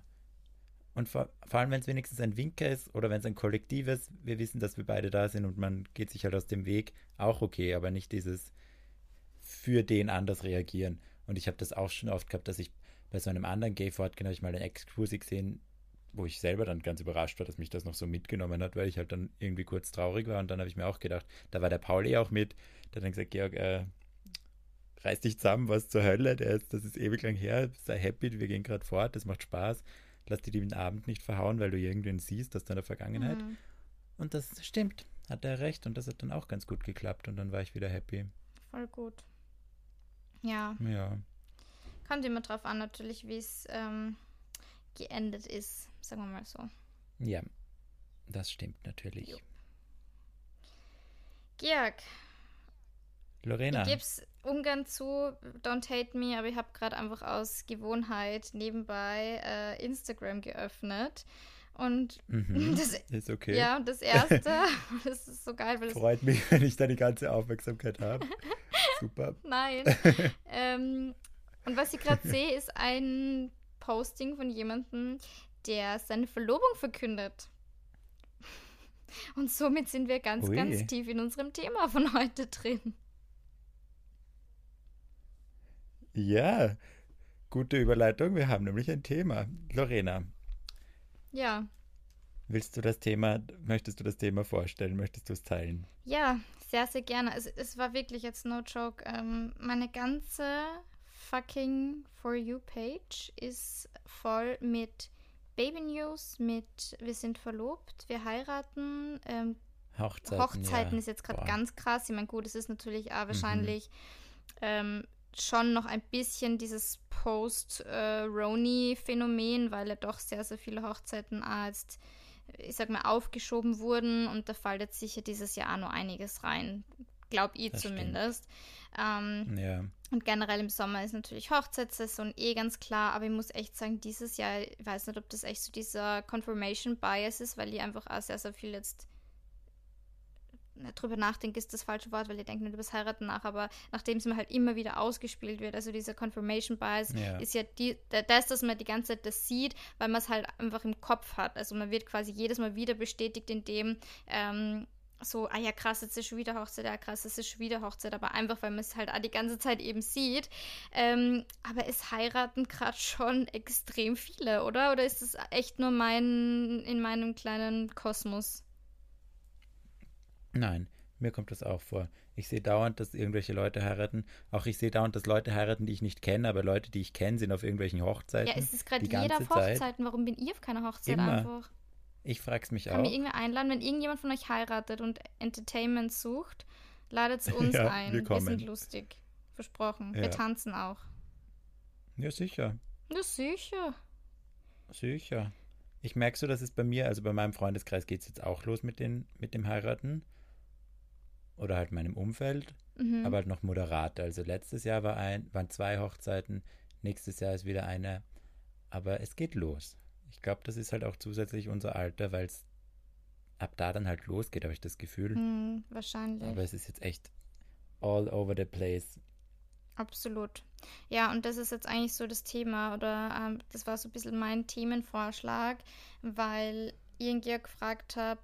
Und vor, vor allem, wenn es wenigstens ein Winker ist oder wenn es ein Kollektiv ist, wir wissen, dass wir beide da sind und man geht sich halt aus dem Weg, auch okay, aber nicht dieses für den anders reagieren. Und ich habe das auch schon oft gehabt, dass ich bei so einem anderen Gay-Fortgehen habe ich mal einen Exclusive gesehen, wo ich selber dann ganz überrascht war, dass mich das noch so mitgenommen hat, weil ich halt dann irgendwie kurz traurig war und dann habe ich mir auch gedacht, da war der Paul eh auch mit, der hat dann gesagt, Georg, äh, reiß dich zusammen, was zur Hölle, der ist, das ist ewig lang her, sei happy, wir gehen gerade fort, das macht Spaß, lass dir den Abend nicht verhauen, weil du irgendwen siehst aus deiner Vergangenheit. Mhm. Und das stimmt, hat er recht und das hat dann auch ganz gut geklappt und dann war ich wieder happy. Voll gut. Ja, Ja, kommt immer drauf an, natürlich, wie es ähm, geendet ist, sagen wir mal so. ja, das stimmt natürlich. Jo. Georg, Lorena, ich gebe es ungern zu, don't hate me, aber ich habe gerade einfach aus Gewohnheit nebenbei äh, Instagram geöffnet. Und mhm, das, ist okay. ja, und das erste, das ist so geil, weil es Freut mich, wenn ich da die ganze Aufmerksamkeit habe. Super. Nein. ähm, und was ich gerade sehe, ist ein Posting von jemandem, der seine Verlobung verkündet. Und somit sind wir ganz, Ui. ganz tief in unserem Thema von heute drin. Ja, gute Überleitung. Wir haben nämlich ein Thema. Lorena, Ja, willst du das Thema, möchtest du das Thema vorstellen? Möchtest du es teilen? ja, sehr, sehr gerne. Es, es war wirklich jetzt no joke. Ähm, meine ganze fucking For You-Page ist voll mit Baby News, mit wir sind verlobt, wir heiraten, ähm, Hochzeiten. Hochzeiten ja. ist jetzt gerade ganz krass. Ich meine, gut, es ist natürlich Mhm. auch wahrscheinlich ähm, schon noch ein bisschen dieses Post-Roni-Phänomen, weil ja doch sehr, sehr viele Hochzeiten jetzt, ich sag mal, aufgeschoben wurden und da fällt jetzt sicher dieses Jahr auch noch einiges rein. Glaub ich Das zumindest. Ähm, Ja, und generell im Sommer ist natürlich Hochzeitssaison eh ganz klar, aber ich muss echt sagen, dieses Jahr, ich weiß nicht, ob das echt so dieser Confirmation Bias ist, weil ich einfach auch sehr, sehr viel jetzt drüber nachdenkt, ist das falsche Wort, weil ihr denkt nicht über das Heiraten nach, aber nachdem es mir halt immer wieder ausgespielt wird, also dieser Confirmation Bias Ja. ist ja die, das, dass man die ganze Zeit das sieht, weil man es halt einfach im Kopf hat. Also man wird quasi jedes Mal wieder bestätigt in dem, ähm, so, ah ja, krass, jetzt ist schon wieder Hochzeit, ja, krass, es ist schon wieder Hochzeit, aber einfach, weil man es halt auch die ganze Zeit eben sieht. Ähm, aber es heiraten gerade schon extrem viele, oder? Oder ist es echt nur mein, in meinem kleinen Kosmos? Nein, mir kommt das auch vor. Ich sehe dauernd, dass irgendwelche Leute heiraten. Auch ich sehe dauernd, dass Leute heiraten, die ich nicht kenne, aber Leute, die ich kenne, sind auf irgendwelchen Hochzeiten. Ja, es ist gerade jeder auf Zeit. Hochzeiten. Warum bin ich auf keiner Hochzeit Immer. einfach? Ich frag's mich Kann auch. mir irgendwer einladen, wenn irgendjemand von euch heiratet und Entertainment sucht, ladet es uns Ja, ein. wir Wir, sind lustig. Versprochen. Ja. Wir tanzen auch. Ja, sicher. Ja, sicher. Sicher. Ich merke so, dass es bei mir, also bei meinem Freundeskreis geht es jetzt auch los mit, den, mit dem Heiraten. Oder halt meinem Umfeld. Mhm. aber halt noch moderat. Also letztes Jahr war ein, waren zwei Hochzeiten, nächstes Jahr ist wieder eine. Aber es geht los. Ich glaube, das ist halt auch zusätzlich unser Alter, weil es ab da dann halt losgeht, habe ich das Gefühl. Hm, wahrscheinlich. Aber es ist jetzt echt all over the place. Absolut. Ja, und das ist jetzt eigentlich so das Thema oder ähm, das war so ein bisschen mein Themenvorschlag, weil irgendwie gefragt habe,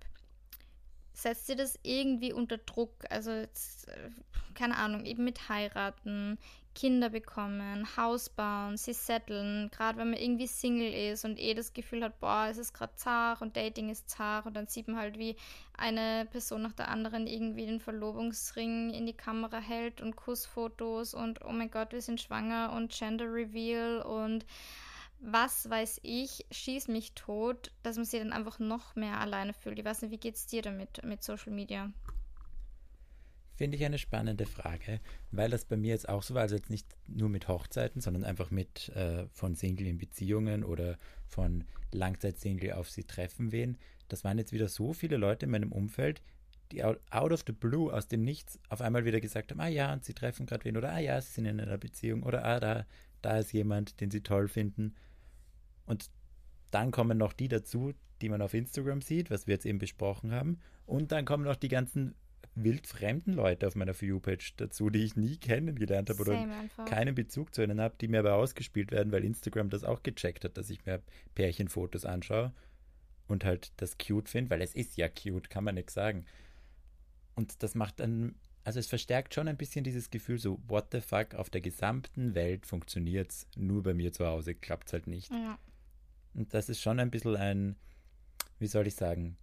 setzt ihr das irgendwie unter Druck? Also jetzt, äh, keine Ahnung, eben mit heiraten, Kinder bekommen, Haus bauen, sie setteln, gerade wenn man irgendwie Single ist und eh das Gefühl hat, boah, es ist gerade zart und Dating ist zart und dann sieht man halt, wie eine Person nach der anderen irgendwie den Verlobungsring in die Kamera hält und Kussfotos und oh mein Gott, wir sind schwanger und Gender Reveal und was weiß ich, schieß mich tot, dass man sich dann einfach noch mehr alleine fühlt. Ich weiß nicht, wie geht's dir damit mit Social Media? Finde ich eine spannende Frage, weil das bei mir jetzt auch so war, also jetzt nicht nur mit Hochzeiten, sondern einfach mit äh, von Single in Beziehungen oder von Langzeitsingle auf sie treffen wen. Das waren jetzt wieder so viele Leute in meinem Umfeld, die out, of the blue, aus dem Nichts, auf einmal wieder gesagt haben, ah ja, und sie treffen gerade wen oder ah ja, sie sind in einer Beziehung oder ah, da, da ist jemand, den sie toll finden. Und dann kommen noch die dazu, die man auf Instagram sieht, was wir jetzt eben besprochen haben. Und dann kommen noch die ganzen wildfremden Leute auf meiner For You-Page dazu, die ich nie kennengelernt habe oder einfach. keinen Bezug zu ihnen habe, die mir aber ausgespielt werden, weil Instagram das auch gecheckt hat, dass ich mir Pärchenfotos anschaue und halt das cute finde, weil es ist ja cute, kann man nichts sagen. Und das macht dann, also es verstärkt schon ein bisschen dieses Gefühl so, what the fuck, auf der gesamten Welt funktioniert's, nur bei mir zu Hause klappt's halt nicht. Ja. Und das ist schon ein bisschen ein, wie soll ich sagen,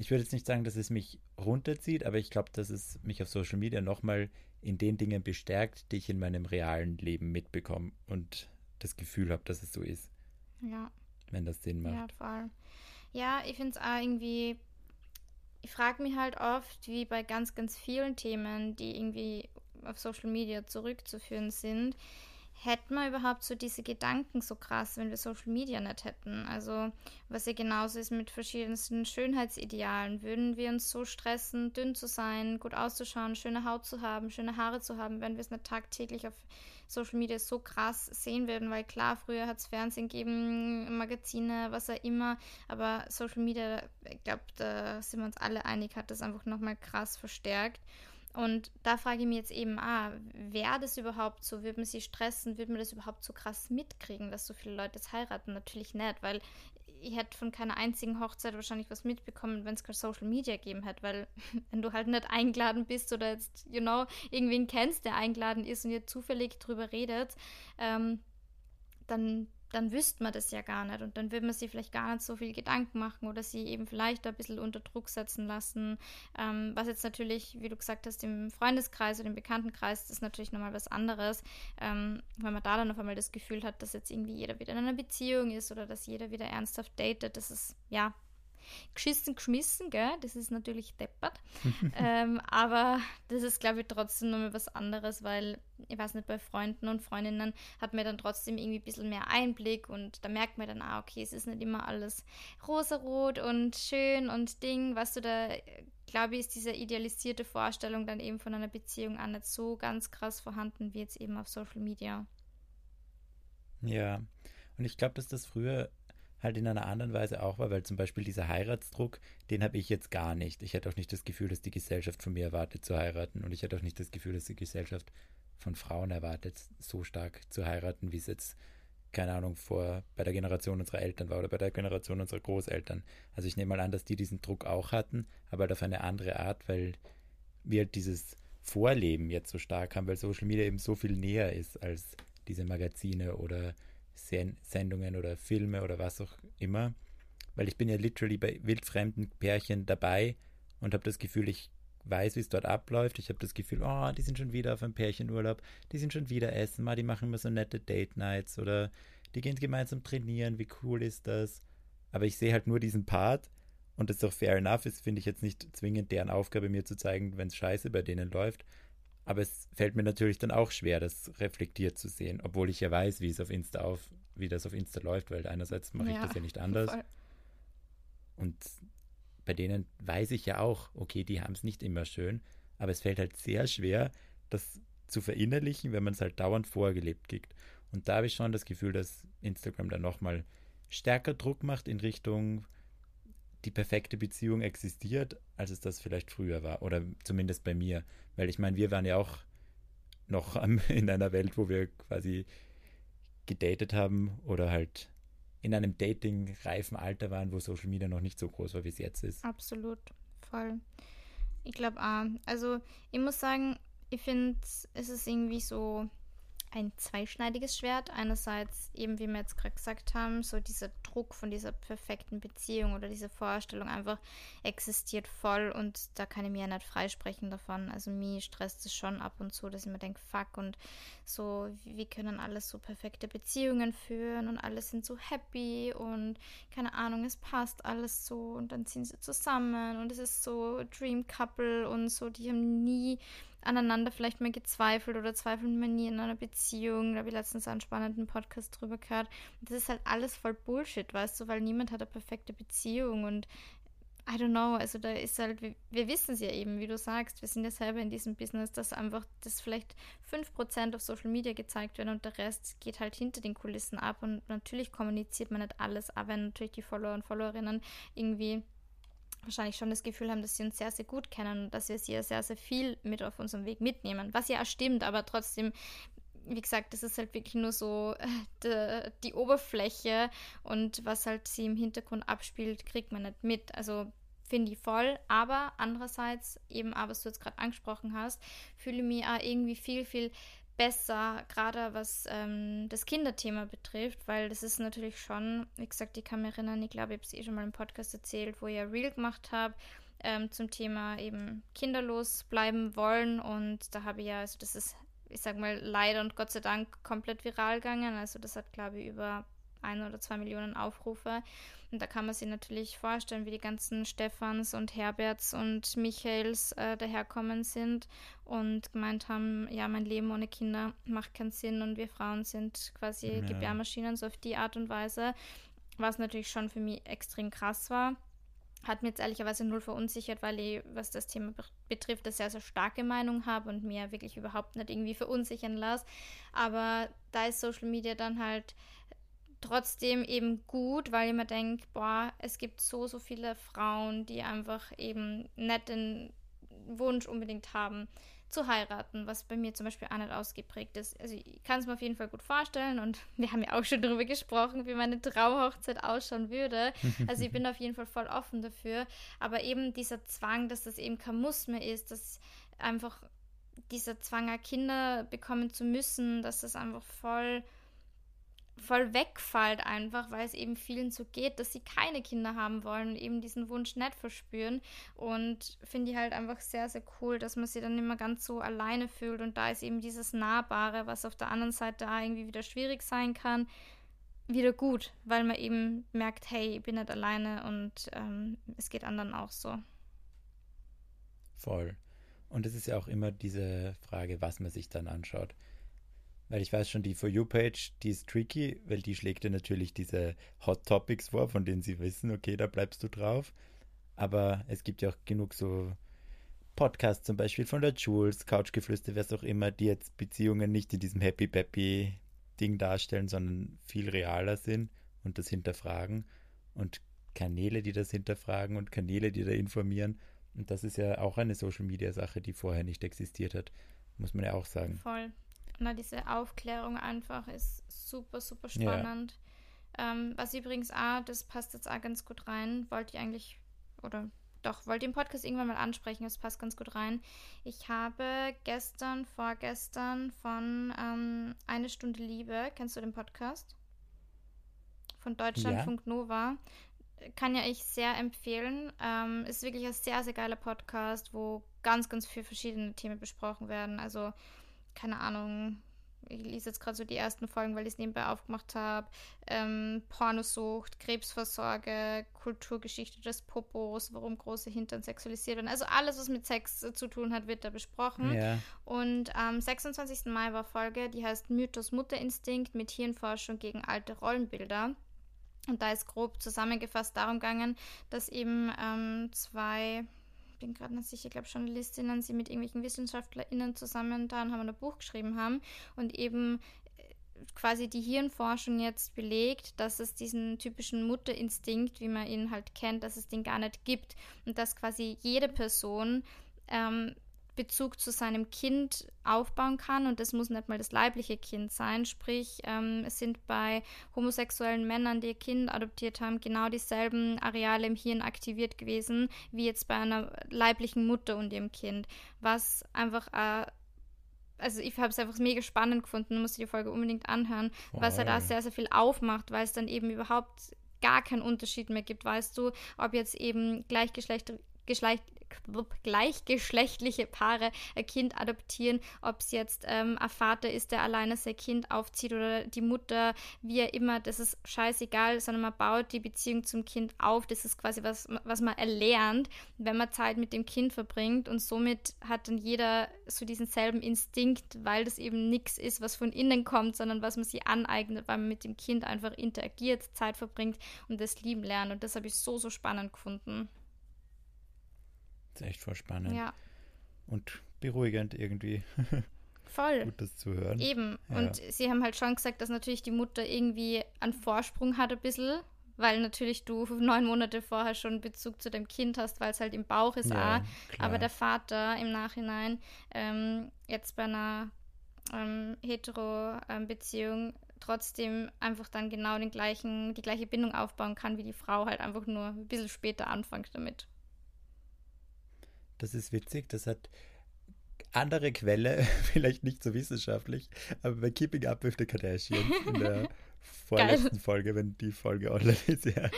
ich würde jetzt nicht sagen, dass es mich runterzieht, aber ich glaube, dass es mich auf Social Media nochmal in den Dingen bestärkt, die ich in meinem realen Leben mitbekomme und das Gefühl habe, dass es so ist, ja. wenn das Sinn macht. Ja, voll. Ja, ich finde es auch irgendwie. Ich frage mich halt oft, wie bei ganz, ganz vielen Themen, die irgendwie auf Social Media zurückzuführen sind, hätten wir überhaupt so diese Gedanken so krass, wenn wir Social Media nicht hätten? Also, was ja genauso ist mit verschiedensten Schönheitsidealen. Würden wir uns so stressen, dünn zu sein, gut auszuschauen, schöne Haut zu haben, schöne Haare zu haben, wenn wir es nicht tagtäglich auf Social Media so krass sehen würden? Weil klar, früher hat es Fernsehen gegeben, Magazine, was auch immer, aber Social Media, ich glaube, da sind wir uns alle einig, hat das einfach nochmal krass verstärkt. Und da frage ich mich jetzt eben, ah, wäre das überhaupt so? Würde man sich stressen? Würde man das überhaupt so krass mitkriegen, dass so viele Leute jetzt heiraten? Natürlich nicht, weil ich hätte von keiner einzigen Hochzeit wahrscheinlich was mitbekommen, wenn es kein Social Media gegeben hätte, weil wenn du halt nicht eingeladen bist oder jetzt, you know, irgendwen kennst, der eingeladen ist und ihr zufällig drüber redet, ähm, dann, dann wüsste man das ja gar nicht und dann würde man sich vielleicht gar nicht so viel Gedanken machen oder sie eben vielleicht ein bisschen unter Druck setzen lassen. Ähm, was jetzt natürlich, wie du gesagt hast, im Freundeskreis oder im Bekanntenkreis, das ist natürlich nochmal was anderes, ähm, weil man da dann auf einmal das Gefühl hat, dass jetzt irgendwie jeder wieder in einer Beziehung ist oder dass jeder wieder ernsthaft datet. Das ist, ja, geschissen, geschmissen, gell? Das ist natürlich deppert. ähm, aber das ist, glaube ich, trotzdem nochmal was anderes, weil, ich weiß nicht, bei Freunden und Freundinnen hat man dann trotzdem irgendwie ein bisschen mehr Einblick und da merkt man dann, ah, okay, es ist nicht immer alles rosarot und schön und Ding, weißt du, da glaube ich, ist diese idealisierte Vorstellung dann eben von einer Beziehung auch nicht so ganz krass vorhanden wie jetzt eben auf Social Media. Ja, und ich glaube, dass das früher halt in einer anderen Weise auch war, weil zum Beispiel dieser Heiratsdruck, den habe ich jetzt gar nicht. Ich hätte auch nicht das Gefühl, dass die Gesellschaft von mir erwartet zu heiraten und ich hätte auch nicht das Gefühl, dass die Gesellschaft von Frauen erwartet, so stark zu heiraten, wie es jetzt, keine Ahnung, vor bei der Generation unserer Eltern war oder bei der Generation unserer Großeltern. Also ich nehme mal an, dass die diesen Druck auch hatten, aber halt auf eine andere Art, weil wir halt dieses Vorleben jetzt so stark haben, weil Social Media eben so viel näher ist als diese Magazine oder Sendungen oder Filme oder was auch immer. Weil ich bin ja literally bei wildfremden Pärchen dabei und habe das Gefühl, ich weiß, wie es dort abläuft. Ich habe das Gefühl, oh, die sind schon wieder auf einem Pärchenurlaub, die sind schon wieder essen, mal, die machen immer so nette Date Nights oder die gehen gemeinsam trainieren, wie cool ist das? Aber ich sehe halt nur diesen Part und das ist auch fair enough, ist finde ich jetzt nicht zwingend deren Aufgabe, mir zu zeigen, wenn es scheiße bei denen läuft. Aber es fällt mir natürlich dann auch schwer, das reflektiert zu sehen, obwohl ich ja weiß, wie es auf Insta auf, wie das auf Insta läuft, weil einerseits mache ja, ich das ja nicht anders. Voll. Und bei denen weiß ich ja auch, okay, die haben es nicht immer schön, aber es fällt halt sehr schwer, das zu verinnerlichen, wenn man es halt dauernd vorgelebt kriegt. Und da habe ich schon das Gefühl, dass Instagram dann nochmal stärker Druck macht in Richtung, die perfekte Beziehung existiert, als es das vielleicht früher war. Oder zumindest bei mir. Weil ich meine, wir waren ja auch noch in einer Welt, wo wir quasi gedatet haben oder halt in einem dating-reifen Alter waren, wo Social Media noch nicht so groß war, wie es jetzt ist. Absolut, voll. Ich glaube, also ich muss sagen, ich finde, es ist irgendwie so ein zweischneidiges Schwert. Einerseits eben, wie wir jetzt gerade gesagt haben, so dieser Druck von dieser perfekten Beziehung oder diese Vorstellung einfach existiert voll und da kann ich mir ja nicht freisprechen davon. Also mir stresst es schon ab und zu, dass ich mir denke, fuck und so, wie können alles so perfekte Beziehungen führen und alle sind so happy und keine Ahnung, es passt alles so und dann ziehen sie zusammen und es ist so Dream Couple und so, die haben nie aneinander vielleicht mal gezweifelt oder zweifeln mal nie in einer Beziehung. Da habe ich letztens einen spannenden Podcast drüber gehört. Das ist halt alles voll Bullshit, weißt du, weil niemand hat eine perfekte Beziehung und I don't know, also da ist halt, wir, wir wissen es ja eben, wie du sagst, wir sind ja selber in diesem Business, dass einfach das vielleicht 5% auf Social Media gezeigt werden und der Rest geht halt hinter den Kulissen ab und natürlich kommuniziert man nicht alles, aber wenn natürlich die Follower und Followerinnen irgendwie wahrscheinlich schon das Gefühl haben, dass sie uns sehr, sehr gut kennen und dass wir sie ja sehr, sehr viel mit auf unserem Weg mitnehmen. Was ja auch stimmt, aber trotzdem, wie gesagt, das ist halt wirklich nur so äh, die, Oberfläche und was halt sie im Hintergrund abspielt, kriegt man nicht mit. Also finde ich voll, aber andererseits, eben auch was du jetzt gerade angesprochen hast, fühle ich mich auch irgendwie viel, viel besser, gerade was ähm, das Kinderthema betrifft, weil das ist natürlich schon, wie gesagt, ich kann mich erinnern, ich glaube, ich habe es eh schon mal im Podcast erzählt, wo ich ja Real gemacht habe ähm, zum Thema eben kinderlos bleiben wollen und da habe ich ja, also das ist, ich sag mal, leider und Gott sei Dank komplett viral gegangen, also das hat, glaube ich, über ein oder zwei Millionen Aufrufe. Und da kann man sich natürlich vorstellen, wie die ganzen Stephans und Herberts und Michaels äh, daherkommen sind und gemeint haben, ja, mein Leben ohne Kinder macht keinen Sinn und wir Frauen sind quasi ja. Gebärmaschinen, so auf die Art und Weise, was natürlich schon für mich extrem krass war. Hat mir jetzt ehrlicherweise null verunsichert, weil ich, was das Thema betrifft, eine sehr, sehr starke Meinung habe und mir wirklich überhaupt nicht irgendwie verunsichern lasse. Aber da ist Social Media dann halt trotzdem eben gut, weil ich mir denke, boah, es gibt so, so viele Frauen, die einfach eben nicht den Wunsch unbedingt haben, zu heiraten, was bei mir zum Beispiel auch nicht ausgeprägt ist. Also ich kann es mir auf jeden Fall gut vorstellen und wir haben ja auch schon darüber gesprochen, wie meine Traumhochzeit ausschauen würde. Also ich bin auf jeden Fall voll offen dafür. Aber eben dieser Zwang, dass das eben kein Muss mehr ist, dass einfach dieser Zwang, Kinder bekommen zu müssen, dass das einfach voll voll wegfällt einfach, weil es eben vielen so geht, dass sie keine Kinder haben wollen und eben diesen Wunsch nicht verspüren. Und finde ich halt einfach sehr, sehr cool, dass man sich dann immer ganz so alleine fühlt. Und da ist eben dieses Nahbare, was auf der anderen Seite irgendwie wieder schwierig sein kann, wieder gut, weil man eben merkt, hey, ich bin nicht alleine und ähm, es geht anderen auch so. Voll. Und es ist ja auch immer diese Frage, was man sich dann anschaut. Weil ich weiß schon, die For You-Page, die ist tricky, weil die schlägt dir natürlich diese Hot Topics vor, von denen sie wissen, okay, da bleibst du drauf. Aber es gibt ja auch genug so Podcasts, zum Beispiel von der Jules, Couchgeflüster, wer es auch immer, die jetzt Beziehungen nicht in diesem Happy Peppy Ding darstellen, sondern viel realer sind und das hinterfragen. und Kanäle, die das hinterfragen und Kanäle, die da informieren. Und das ist ja auch eine Social-Media-Sache, die vorher nicht existiert hat, muss man ja auch sagen. Voll. Na, diese Aufklärung einfach ist super, super spannend. Ja. Ähm, was übrigens auch, das passt jetzt auch ganz gut rein, wollte ich eigentlich, oder doch, wollte den Podcast irgendwann mal ansprechen, das passt ganz gut rein. Ich habe gestern, vorgestern von ähm, Eine Stunde Liebe, kennst du den Podcast? Von Deutschlandfunk ja. Nova. Kann ja ich sehr empfehlen. Ähm, ist wirklich ein sehr, sehr geiler Podcast, wo ganz, ganz viele verschiedene Themen besprochen werden. Also, keine Ahnung, ich lese jetzt gerade so die ersten Folgen, weil ich es nebenbei aufgemacht habe. Ähm, Pornosucht, Krebsvorsorge, Kulturgeschichte des Popos, warum große Hintern sexualisiert werden. Also alles, was mit Sex äh, zu tun hat, wird da besprochen. Ja. Und am 26. Mai war Folge, die heißt Mythos Mutterinstinkt mit Hirnforschung gegen alte Rollenbilder. Und da ist grob zusammengefasst darum gegangen, dass eben ähm, zwei bin gerade nicht sicher, ich glaube Journalistinnen, sie mit irgendwelchen WissenschaftlerInnen zusammen dann haben ein Buch geschrieben haben und eben äh, quasi die Hirnforschung jetzt belegt, dass es diesen typischen Mutterinstinkt, wie man ihn halt kennt, dass es den gar nicht gibt und dass quasi jede Person ähm, Bezug zu seinem Kind aufbauen kann und das muss nicht mal das leibliche Kind sein. Sprich, ähm, es sind bei homosexuellen Männern, die ihr Kind adoptiert haben, genau dieselben Areale im Hirn aktiviert gewesen, wie jetzt bei einer leiblichen Mutter und ihrem Kind. Was einfach äh, also ich habe es einfach mega spannend gefunden, muss die Folge unbedingt anhören, wow. weil es ja da sehr, sehr viel aufmacht, weil es dann eben überhaupt gar keinen Unterschied mehr gibt, weißt du, ob jetzt eben Gleichgeschlecht, Geschlecht, gleichgeschlechtliche Paare ein Kind adoptieren, ob es jetzt ähm, ein Vater ist, der alleine sein Kind aufzieht oder die Mutter, wie er immer, das ist scheißegal, sondern man baut die Beziehung zum Kind auf. Das ist quasi was, was man erlernt, wenn man Zeit mit dem Kind verbringt und somit hat dann jeder so diesen selben Instinkt, weil das eben nichts ist, was von innen kommt, sondern was man sich aneignet, weil man mit dem Kind einfach interagiert, Zeit verbringt und das lieben lernt. Und das habe ich so, so spannend gefunden. Ist echt voll spannend. Ja. Und beruhigend irgendwie. Voll. Gut, das zu hören. Eben. Ja. Und sie haben halt schon gesagt, dass natürlich die Mutter irgendwie einen Vorsprung hat, ein bisschen, weil natürlich du neun Monate vorher schon Bezug zu deinem Kind hast, weil es halt im Bauch ist. Ja. Aber der Vater im Nachhinein, ähm, jetzt bei einer ähm, Hetero-Beziehung, trotzdem einfach dann genau den gleichen, die gleiche Bindung aufbauen kann, wie die Frau halt einfach nur ein bisschen später anfängt damit. Das ist witzig. Das hat andere Quelle, vielleicht nicht so wissenschaftlich, aber bei Keeping Up with the Kardashians in der vorletzten Geil. Folge, wenn die Folge online ist, ja.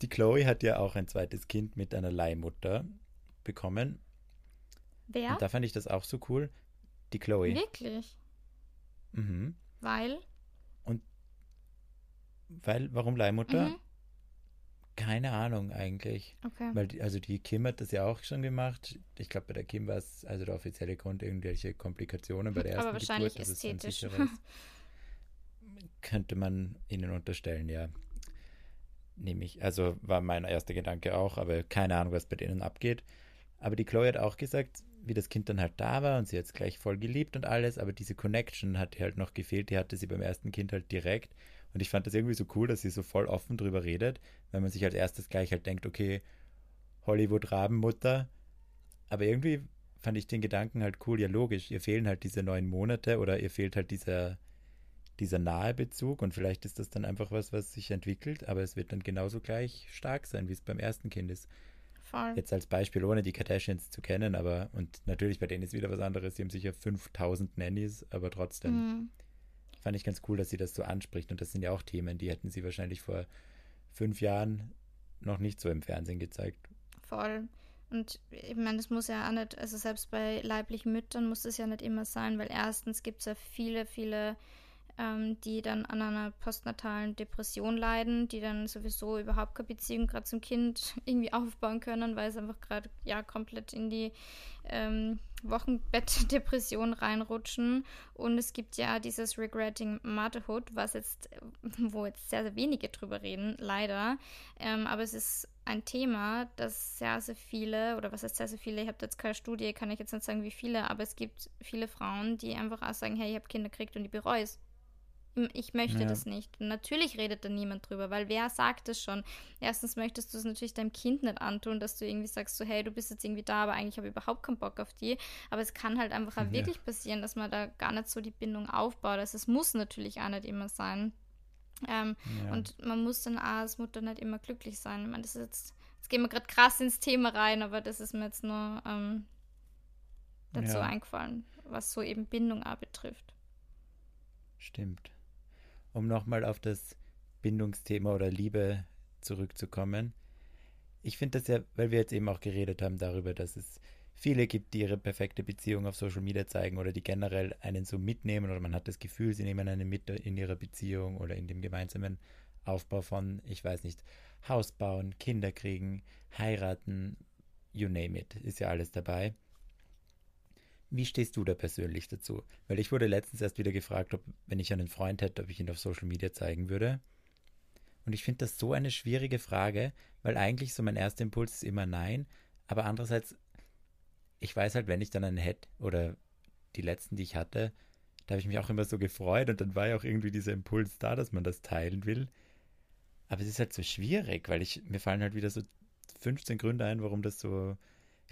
Die Chloe hat ja auch ein zweites Kind mit einer Leihmutter bekommen. Wer? Und da fand ich das auch so cool. Die Chloe. Wirklich? Mhm. Weil? Und weil, warum Leihmutter? Mhm. Keine Ahnung eigentlich. Okay. Weil, die, also die Kim hat das ja auch schon gemacht. Ich glaube, bei der Kim war es also der offizielle Grund irgendwelche Komplikationen bei der ersten Aber wahrscheinlich Geburt, ästhetisch. könnte man ihnen unterstellen, ja. Nehme ich. Also war mein erster Gedanke auch, aber keine Ahnung, was bei denen abgeht. Aber die Chloe hat auch gesagt, wie das Kind dann halt da war und sie hat es gleich voll geliebt und alles, aber diese Connection hat halt noch gefehlt, die hatte sie beim ersten Kind halt direkt. Und ich fand das irgendwie so cool, dass sie so voll offen drüber redet, wenn man sich als erstes gleich halt denkt, okay, Hollywood-Rabenmutter. Aber irgendwie fand ich den Gedanken halt cool, ja logisch, ihr fehlen halt diese neun Monate oder ihr fehlt halt dieser, dieser nahe Bezug und vielleicht ist das dann einfach was, was sich entwickelt, aber es wird dann genauso gleich stark sein, wie es beim ersten Kind ist. Voll. Jetzt als Beispiel, ohne die Kardashians zu kennen, aber und natürlich bei denen ist wieder was anderes, sie haben sicher 5000 Nannies, aber trotzdem. Mhm fand ich ganz cool, dass sie das so anspricht. Und das sind ja auch Themen, die hätten sie wahrscheinlich vor fünf Jahren noch nicht so im Fernsehen gezeigt. Voll. Und ich meine, das muss ja auch nicht, also selbst bei leiblichen Müttern muss das ja nicht immer sein, weil erstens gibt es ja viele, viele ähm, die dann an einer postnatalen Depression leiden, die dann sowieso überhaupt keine Beziehung gerade zum Kind irgendwie aufbauen können, weil es einfach gerade ja komplett in die ähm, Wochenbettdepression reinrutschen. Und es gibt ja dieses Regretting Motherhood, was jetzt, wo jetzt sehr, sehr wenige drüber reden, leider. Ähm, aber es ist ein Thema, das sehr, sehr viele, oder was heißt sehr, sehr viele, ich habe jetzt keine Studie, kann ich jetzt nicht sagen, wie viele, aber es gibt viele Frauen, die einfach auch sagen, hey, ich habe Kinder gekriegt und ich bereue es. Ich möchte Ja. das nicht. Und natürlich redet da niemand drüber, weil wer sagt es schon? Erstens möchtest du es natürlich deinem Kind nicht antun, dass du irgendwie sagst, so, hey, du bist jetzt irgendwie da, aber eigentlich habe ich überhaupt keinen Bock auf die. Aber es kann halt einfach auch Ja. wirklich passieren, dass man da gar nicht so die Bindung aufbaut. Also es muss natürlich auch nicht immer sein. Ähm, Ja. Und man muss dann auch als Mutter nicht immer glücklich sein. Ich meine, das ist jetzt, jetzt gehen wir gerade krass ins Thema rein, aber das ist mir jetzt nur ähm, dazu eingefallen, was so eben Bindung auch betrifft. Stimmt. Um nochmal auf das Bindungsthema oder Liebe zurückzukommen. Ich finde das ja, weil wir jetzt eben auch geredet haben darüber, dass es viele gibt, die ihre perfekte Beziehung auf Social Media zeigen oder die generell einen so mitnehmen oder man hat das Gefühl, sie nehmen einen mit in ihrer Beziehung oder in dem gemeinsamen Aufbau von, ich weiß nicht, Haus bauen, Kinder kriegen, heiraten, you name it, ist ja alles dabei. Wie stehst du da persönlich dazu? Weil ich wurde letztens erst wieder gefragt, ob, wenn ich einen Freund hätte, ob ich ihn auf Social Media zeigen würde. Und ich finde das so eine schwierige Frage, weil eigentlich so mein erster Impuls ist immer nein, aber andererseits, ich weiß halt, wenn ich dann einen hätte oder die letzten, die ich hatte, da habe ich mich auch immer so gefreut und dann war ja auch irgendwie dieser Impuls da, dass man das teilen will. Aber es ist halt so schwierig, weil ich, mir fallen halt wieder so 15 Gründe ein, warum das so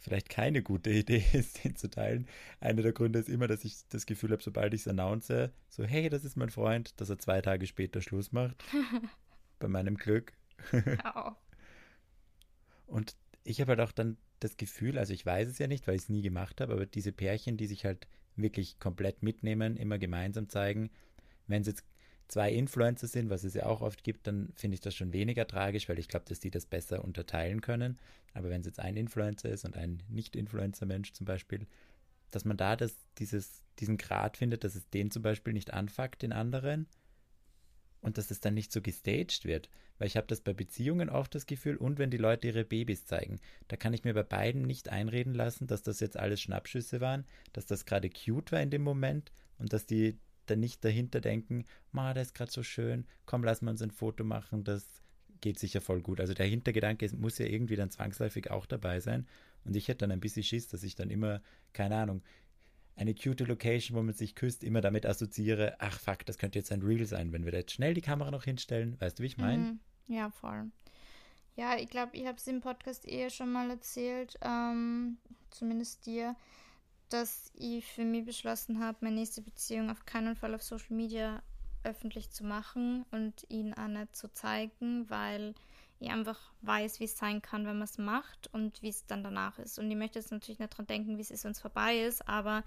vielleicht keine gute Idee ist, den zu teilen. Einer der Gründe ist immer, dass ich das Gefühl habe, sobald ich es announce, so, hey, das ist mein Freund, dass er zwei Tage später Schluss macht. bei meinem Glück. Auch. Und ich habe halt auch dann das Gefühl, also ich weiß es ja nicht, weil ich es nie gemacht habe, aber diese Pärchen, die sich halt wirklich komplett mitnehmen, immer gemeinsam zeigen, wenn es jetzt zwei Influencer sind, was es ja auch oft gibt, dann finde ich das schon weniger tragisch, weil ich glaube, dass die das besser unterteilen können. Aber wenn es jetzt ein Influencer ist und ein Nicht-Influencer-Mensch zum Beispiel, dass man da das, dieses, diesen Grad findet, dass es den zum Beispiel nicht anfuckt, den anderen, und dass es dann nicht so gestaged wird. Weil ich habe das bei Beziehungen oft das Gefühl und wenn die Leute ihre Babys zeigen, da kann ich mir bei beiden nicht einreden lassen, dass das jetzt alles Schnappschüsse waren, dass das gerade cute war in dem Moment und dass die dann nicht dahinter denken, ma, das ist gerade so schön, komm, lass mal uns ein Foto machen, das geht sicher voll gut. Also der Hintergedanke muss ja irgendwie dann zwangsläufig auch dabei sein. Und ich hätte dann ein bisschen Schiss, dass ich dann immer, keine Ahnung, eine cute Location, wo man sich küsst, immer damit assoziiere, ach fuck, das könnte jetzt ein Reel sein, wenn wir da jetzt schnell die Kamera noch hinstellen. Weißt du, wie ich meine? Mhm. Ja, voll. Ja, ich glaube, ich habe es im Podcast eher schon mal erzählt, ähm, zumindest dir, dass ich für mich beschlossen habe, meine nächste Beziehung auf keinen Fall auf Social Media öffentlich zu machen und ihn auch nicht zu zeigen, weil ich einfach weiß, wie es sein kann, wenn man es macht und wie es dann danach ist. Und ich möchte jetzt natürlich nicht dran denken, wie es ist, wenn es vorbei ist, aber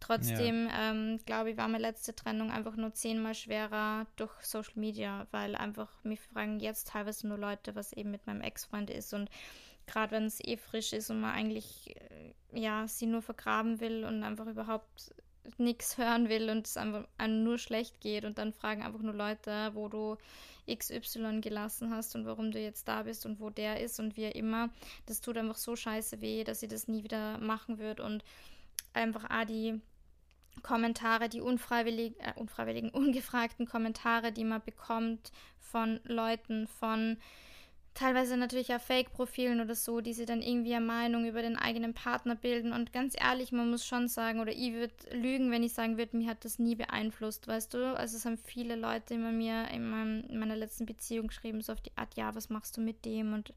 trotzdem, ähm, glaube ich, war meine letzte Trennung einfach nur zehnmal schwerer durch Social Media, weil einfach mich fragen jetzt teilweise nur Leute, was eben mit meinem Ex-Freund ist und gerade wenn es eh frisch ist und man eigentlich äh, ja sie nur vergraben will und einfach überhaupt nichts hören will und es einem nur schlecht geht und dann fragen einfach nur Leute, wo du XY gelassen hast und warum du jetzt da bist und wo der ist und wie er immer. Das tut einfach so scheiße weh, dass sie das nie wieder machen wird und einfach auch die Kommentare, die unfreiwillig, äh, unfreiwilligen, ungefragten Kommentare, die man bekommt von Leuten, von teilweise natürlich auch Fake-Profilen oder so, die sie dann irgendwie eine Meinung über den eigenen Partner bilden. Und ganz ehrlich, man muss schon sagen, oder ich würde lügen, wenn ich sagen würde, mir hat das nie beeinflusst, weißt du? Also es haben viele Leute immer mir in, meinem, in meiner letzten Beziehung geschrieben, so auf die Art, ja, was machst du mit dem? Und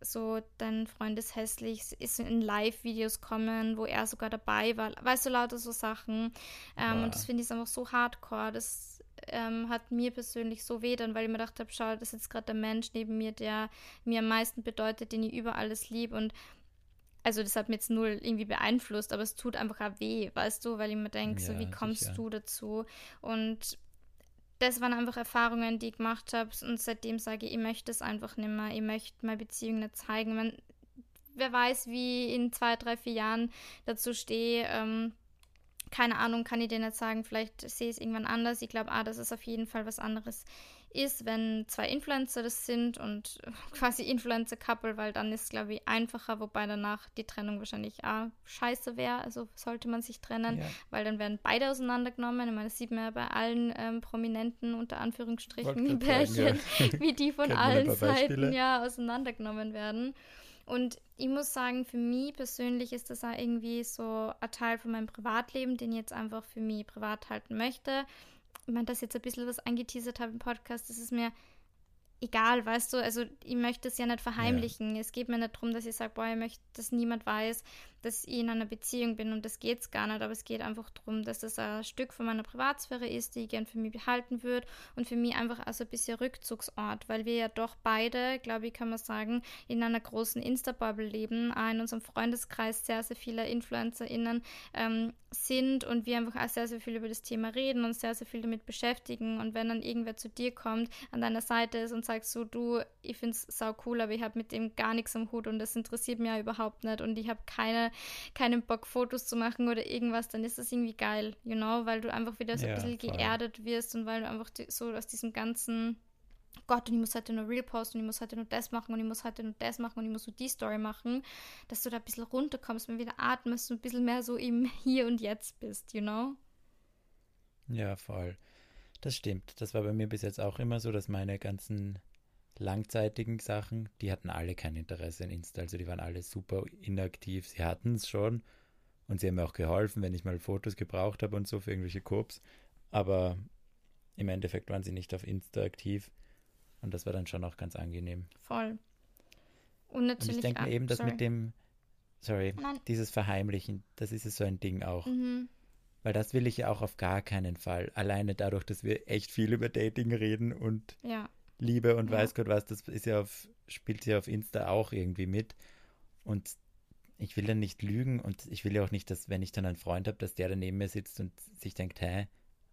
so, dein Freund ist hässlich, ist in Live-Videos kommen, wo er sogar dabei war. Weißt du, lauter so Sachen. Ähm, Wow. Und das finde ich einfach so hardcore. Das ähm, hat mir persönlich so weh dann, weil ich mir gedacht habe, schau, das ist jetzt gerade der Mensch neben mir, der mir am meisten bedeutet, den ich über alles liebe und also das hat mir jetzt null irgendwie beeinflusst, aber es tut einfach auch weh, weißt du, weil ich mir denke, so Ja, wie kommst sicher. du dazu? Und das waren einfach Erfahrungen, die ich gemacht habe und seitdem sage ich, ich möchte es einfach nicht mehr, ich möchte meine Beziehung nicht zeigen. Man, wer weiß, wie in zwei, drei, vier Jahren dazu stehe, ähm, keine Ahnung, kann ich dir nicht sagen. Vielleicht sehe ich es irgendwann anders. Ich glaube, ah, dass es auf jeden Fall was anderes ist, wenn zwei Influencer das sind und quasi Influencer-Couple, weil dann ist es, glaube ich, einfacher, wobei danach die Trennung wahrscheinlich auch scheiße wäre. Also sollte man sich trennen, Ja. weil dann werden beide auseinandergenommen. Ich meine, das sieht man ja bei allen ähm, Prominenten unter Anführungsstrichen sagen, Pärchen, wie die von allen. Seiten ja auseinandergenommen werden. Und ich muss sagen, für mich persönlich ist das auch irgendwie so ein Teil von meinem Privatleben, den ich jetzt einfach für mich privat halten möchte. ich meine, dass ich jetzt ein bisschen was angeteasert habe im Podcast, das ist mir egal, weißt du, also ich möchte es ja nicht verheimlichen. Ja. Es geht mir nicht darum, dass ich sage, boah, ich möchte, dass niemand weiß, dass ich in einer Beziehung bin und das geht es gar nicht, aber es geht einfach darum, dass das ein Stück von meiner Privatsphäre ist, die ich gern für mich behalten würde und für mich einfach also ein bisschen Rückzugsort, weil wir ja doch beide, glaube ich, kann man sagen, in einer großen Insta-Bubble leben, auch in unserem Freundeskreis sehr, sehr viele InfluencerInnen ähm, sind und wir einfach auch sehr, sehr viel über das Thema reden und sehr, sehr viel damit beschäftigen. Und wenn dann irgendwer zu dir kommt, an deiner Seite ist und sagst so, du, ich finde es sau cool, aber ich habe mit dem gar nichts am Hut und das interessiert mich ja überhaupt nicht und ich habe keine keinen Bock, Fotos zu machen oder irgendwas, dann ist das irgendwie geil, you know, weil du einfach wieder so ja, ein bisschen voll. geerdet wirst und weil du einfach so aus diesem ganzen Gott, und ich muss heute nur Real posten und ich muss heute nur das machen und ich muss heute nur das machen und ich muss nur die Story machen, dass du da ein bisschen runterkommst, mal wieder atmest und ein bisschen mehr so im Hier und Jetzt bist, you know? Ja, voll. Das stimmt. Das war bei mir bis jetzt auch immer so, dass meine ganzen langzeitigen Sachen, die hatten alle kein Interesse in Insta. Also die waren alle super inaktiv. Sie hatten es schon und sie haben mir auch geholfen, wenn ich mal Fotos gebraucht habe und so für irgendwelche Cops. Aber im Endeffekt waren sie nicht auf Insta aktiv und das war dann schon auch ganz angenehm. Voll. Und natürlich. Und ich denke eben, dass mit dem, sorry, Nein. dieses Verheimlichen, das ist so ein Ding auch. Mhm. Weil das will ich ja auch auf gar keinen Fall. Alleine dadurch, dass wir echt viel über Dating reden und ja. Liebe und ja. weiß Gott was, das ist ja auf, spielt ja auf Insta auch irgendwie mit. Und ich will dann nicht lügen und ich will ja auch nicht, dass, wenn ich dann einen Freund habe, dass der da neben mir sitzt und sich denkt, hä,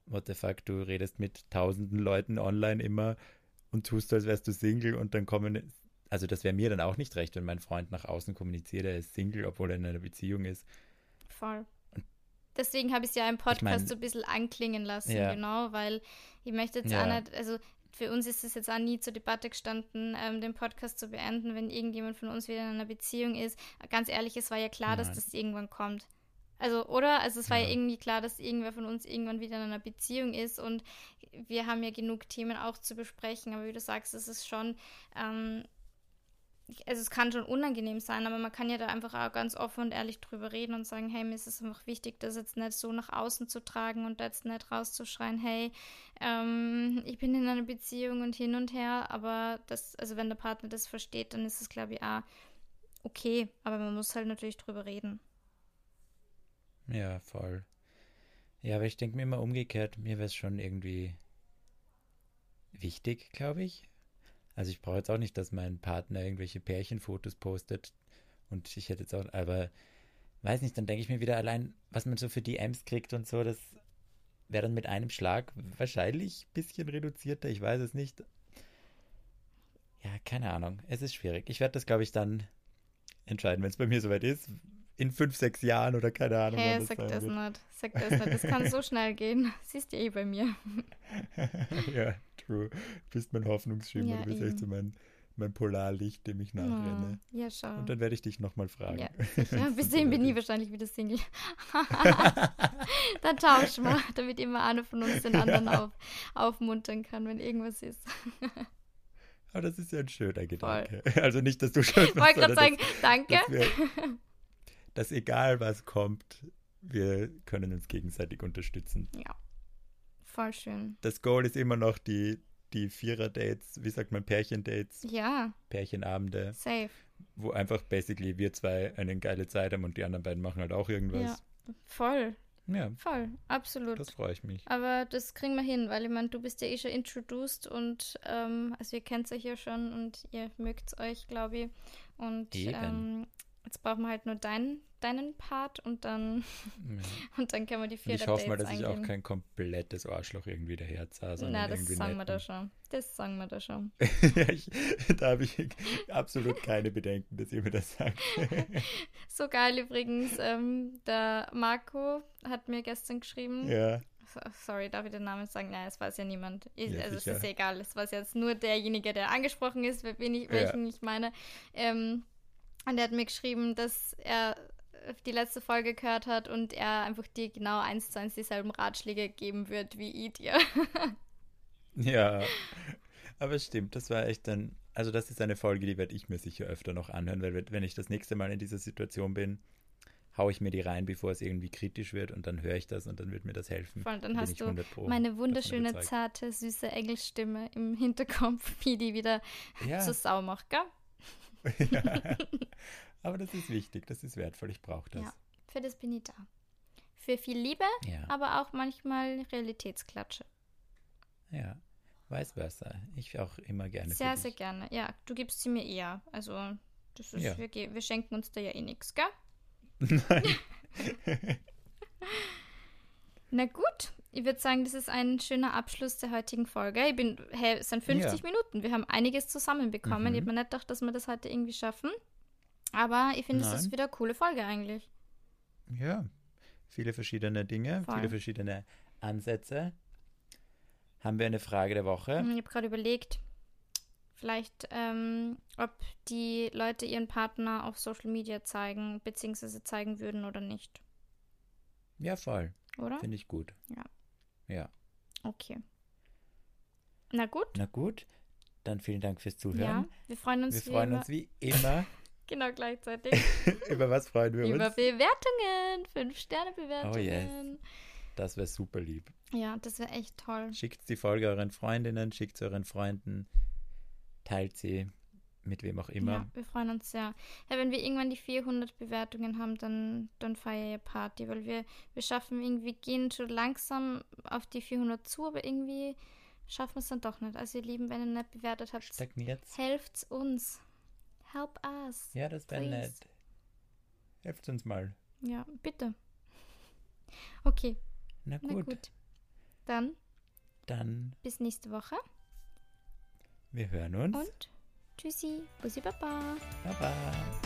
what the fuck, du redest mit tausenden Leuten online immer und tust, als wärst du Single und dann kommen, also das wäre mir dann auch nicht recht, wenn mein Freund nach außen kommuniziert, er ist Single, obwohl er in einer Beziehung ist. Voll. Deswegen habe ich es ja im Podcast ich mein, so ein bisschen anklingen lassen, ja. genau, weil ich möchte jetzt ja. auch nicht, also für uns ist es jetzt auch nie zur Debatte gestanden, ähm, den Podcast zu beenden, wenn irgendjemand von uns wieder in einer Beziehung ist. Ganz ehrlich, es war ja klar, Nein. dass das irgendwann kommt. Also, oder? Also es war ja. ja. irgendwie klar, dass irgendwer von uns irgendwann wieder in einer Beziehung ist und wir haben ja genug Themen auch zu besprechen, aber wie du sagst, es ist schon ähm, also es kann schon unangenehm sein, aber man kann ja da einfach auch ganz offen und ehrlich drüber reden und sagen, hey, mir ist es einfach wichtig, das jetzt nicht so nach außen zu tragen und jetzt nicht rauszuschreien, hey, ähm, ich bin in einer Beziehung und hin und her, aber das, also wenn der Partner das versteht, dann ist es, glaube ich, auch okay, aber man muss halt natürlich drüber reden. Ja, voll. Ja, aber ich denke mir immer umgekehrt, mir wäre es schon irgendwie wichtig, glaube ich, also ich brauche jetzt auch nicht, dass mein Partner irgendwelche Pärchenfotos postet. Und ich hätte jetzt auch, aber weiß nicht, dann denke ich mir wieder allein, was man so für DMs kriegt und so, das wäre dann mit einem Schlag wahrscheinlich ein bisschen reduzierter, ich weiß es nicht. Ja, keine Ahnung. Es ist schwierig. Ich werde das, glaube ich, dann entscheiden, wenn es bei mir soweit ist in fünf, sechs Jahren oder keine Ahnung. Hey, sag das, das nicht. Sag das nicht. Das kann so schnell gehen. Siehst du eh bei mir. ja, true. Du bist mein Hoffnungsschimmer. Ja, du bist eben. echt so mein, mein Polarlicht, dem ich nachrenne. Ja, schau. Und dann werde ich dich nochmal fragen. Ja, sicher. Bis dahin bin ich wahrscheinlich wieder Single. dann tauschen wir, damit immer einer von uns den anderen auf, aufmuntern kann, wenn irgendwas ist. Aber das ist ja ein schöner Gedanke. Voll. Also nicht, dass du schon. Ich wollte gerade sagen, dass, danke. Dass egal was kommt, wir können uns gegenseitig unterstützen. Ja. Voll schön. Das Goal ist immer noch die, die Vierer-Dates, wie sagt man, Pärchen-Dates. Ja. Pärchenabende. Safe. Wo einfach basically wir zwei eine geile Zeit haben und die anderen beiden machen halt auch irgendwas. Ja, voll. Ja. Voll, absolut. Das freue ich mich. Aber das kriegen wir hin, weil ich meine, du bist ja eh schon introduced und ähm, also ihr kennt euch ja schon und ihr mögt euch, glaube ich. Und ähm, Jetzt brauchen wir halt nur deinen, deinen Part und dann, ja. und dann können wir die vier Ich hoffe mal, dass angehen. ich auch kein komplettes Arschloch irgendwie daherzahre. Na, das sagen wir da schon. Das sagen wir da schon. ja, ich, da habe ich absolut keine Bedenken, dass ihr mir das sagt. so geil übrigens. Ähm, der Marco hat mir gestern geschrieben. Ja. Sorry, darf ich den Namen sagen? Nein, es weiß ja niemand. Ich, ja, also sicher. es ist egal. Es weiß jetzt nur derjenige, der angesprochen ist, wen ich, welchen ja. ich meine. Ähm, und er hat mir geschrieben, dass er die letzte Folge gehört hat und er einfach dir genau eins zu eins dieselben Ratschläge geben wird wie ich dir. ja, aber stimmt, das war echt dann, also das ist eine Folge, die werde ich mir sicher öfter noch anhören, weil wenn ich das nächste Mal in dieser Situation bin, haue ich mir die rein, bevor es irgendwie kritisch wird und dann höre ich das und dann wird mir das helfen. Voll, dann hast du 100 Pro meine wunderschöne, zarte, süße Engelstimme im Hinterkopf, wie die wieder Ja, zur Sau macht, gell? ja. Aber das ist wichtig, das ist wertvoll, ich brauche das. Ja. Für das bin ich da. Für viel Liebe, Ja, aber auch manchmal Realitätsklatsche. ja. Vice versa. Ich auch immer gerne Sehr, sehr gerne. Ja, du gibst sie mir eher. Also, das ist, Ja. wir, wir schenken uns da ja eh nichts, gell? Nein. Na gut, ich würde sagen, das ist ein schöner Abschluss der heutigen Folge. Ich bin, hey, es sind 50 Ja. Minuten. Wir haben einiges zusammenbekommen. Mhm. Ich habe mir nicht gedacht, dass wir das heute irgendwie schaffen. Aber ich finde, es ist wieder eine coole Folge eigentlich. Ja, viele verschiedene Dinge, Voll. viele verschiedene Ansätze. Haben wir eine Frage der Woche? Ich habe gerade überlegt, vielleicht, ähm, ob die Leute ihren Partner auf Social Media zeigen, beziehungsweise zeigen würden oder nicht. Ja, voll. Oder? Finde ich gut. Ja. Ja. Okay. Na gut. Na gut, dann vielen Dank fürs Ja, Zuhören. wir freuen uns, wir wie freuen über, uns wie immer. Genau gleichzeitig über was freuen wir über uns? Bewertungen, fünf Sterne Bewertungen. Oh yes. Das wäre super lieb. Ja, das wäre echt toll. Schickt die Folge euren Freundinnen, schickt sie euren Freunden, teilt sie mit wem auch immer. Ja, wir freuen uns sehr. Ja, wenn wir irgendwann die 400 Bewertungen haben, dann, dann feiere ich Party, weil wir, wir schaffen irgendwie, gehen schon langsam auf die 400 zu, aber irgendwie schaffen wir es dann doch nicht. Also ihr Lieben, wenn ihr nicht bewertet habt, helft uns. Help us. Ja, das wäre nett. Helft uns mal. Ja, bitte. Okay, Na na gut, gut. Dann dann bis nächste Woche wir hören uns. und tschüssi. Bussi Baba. Baba.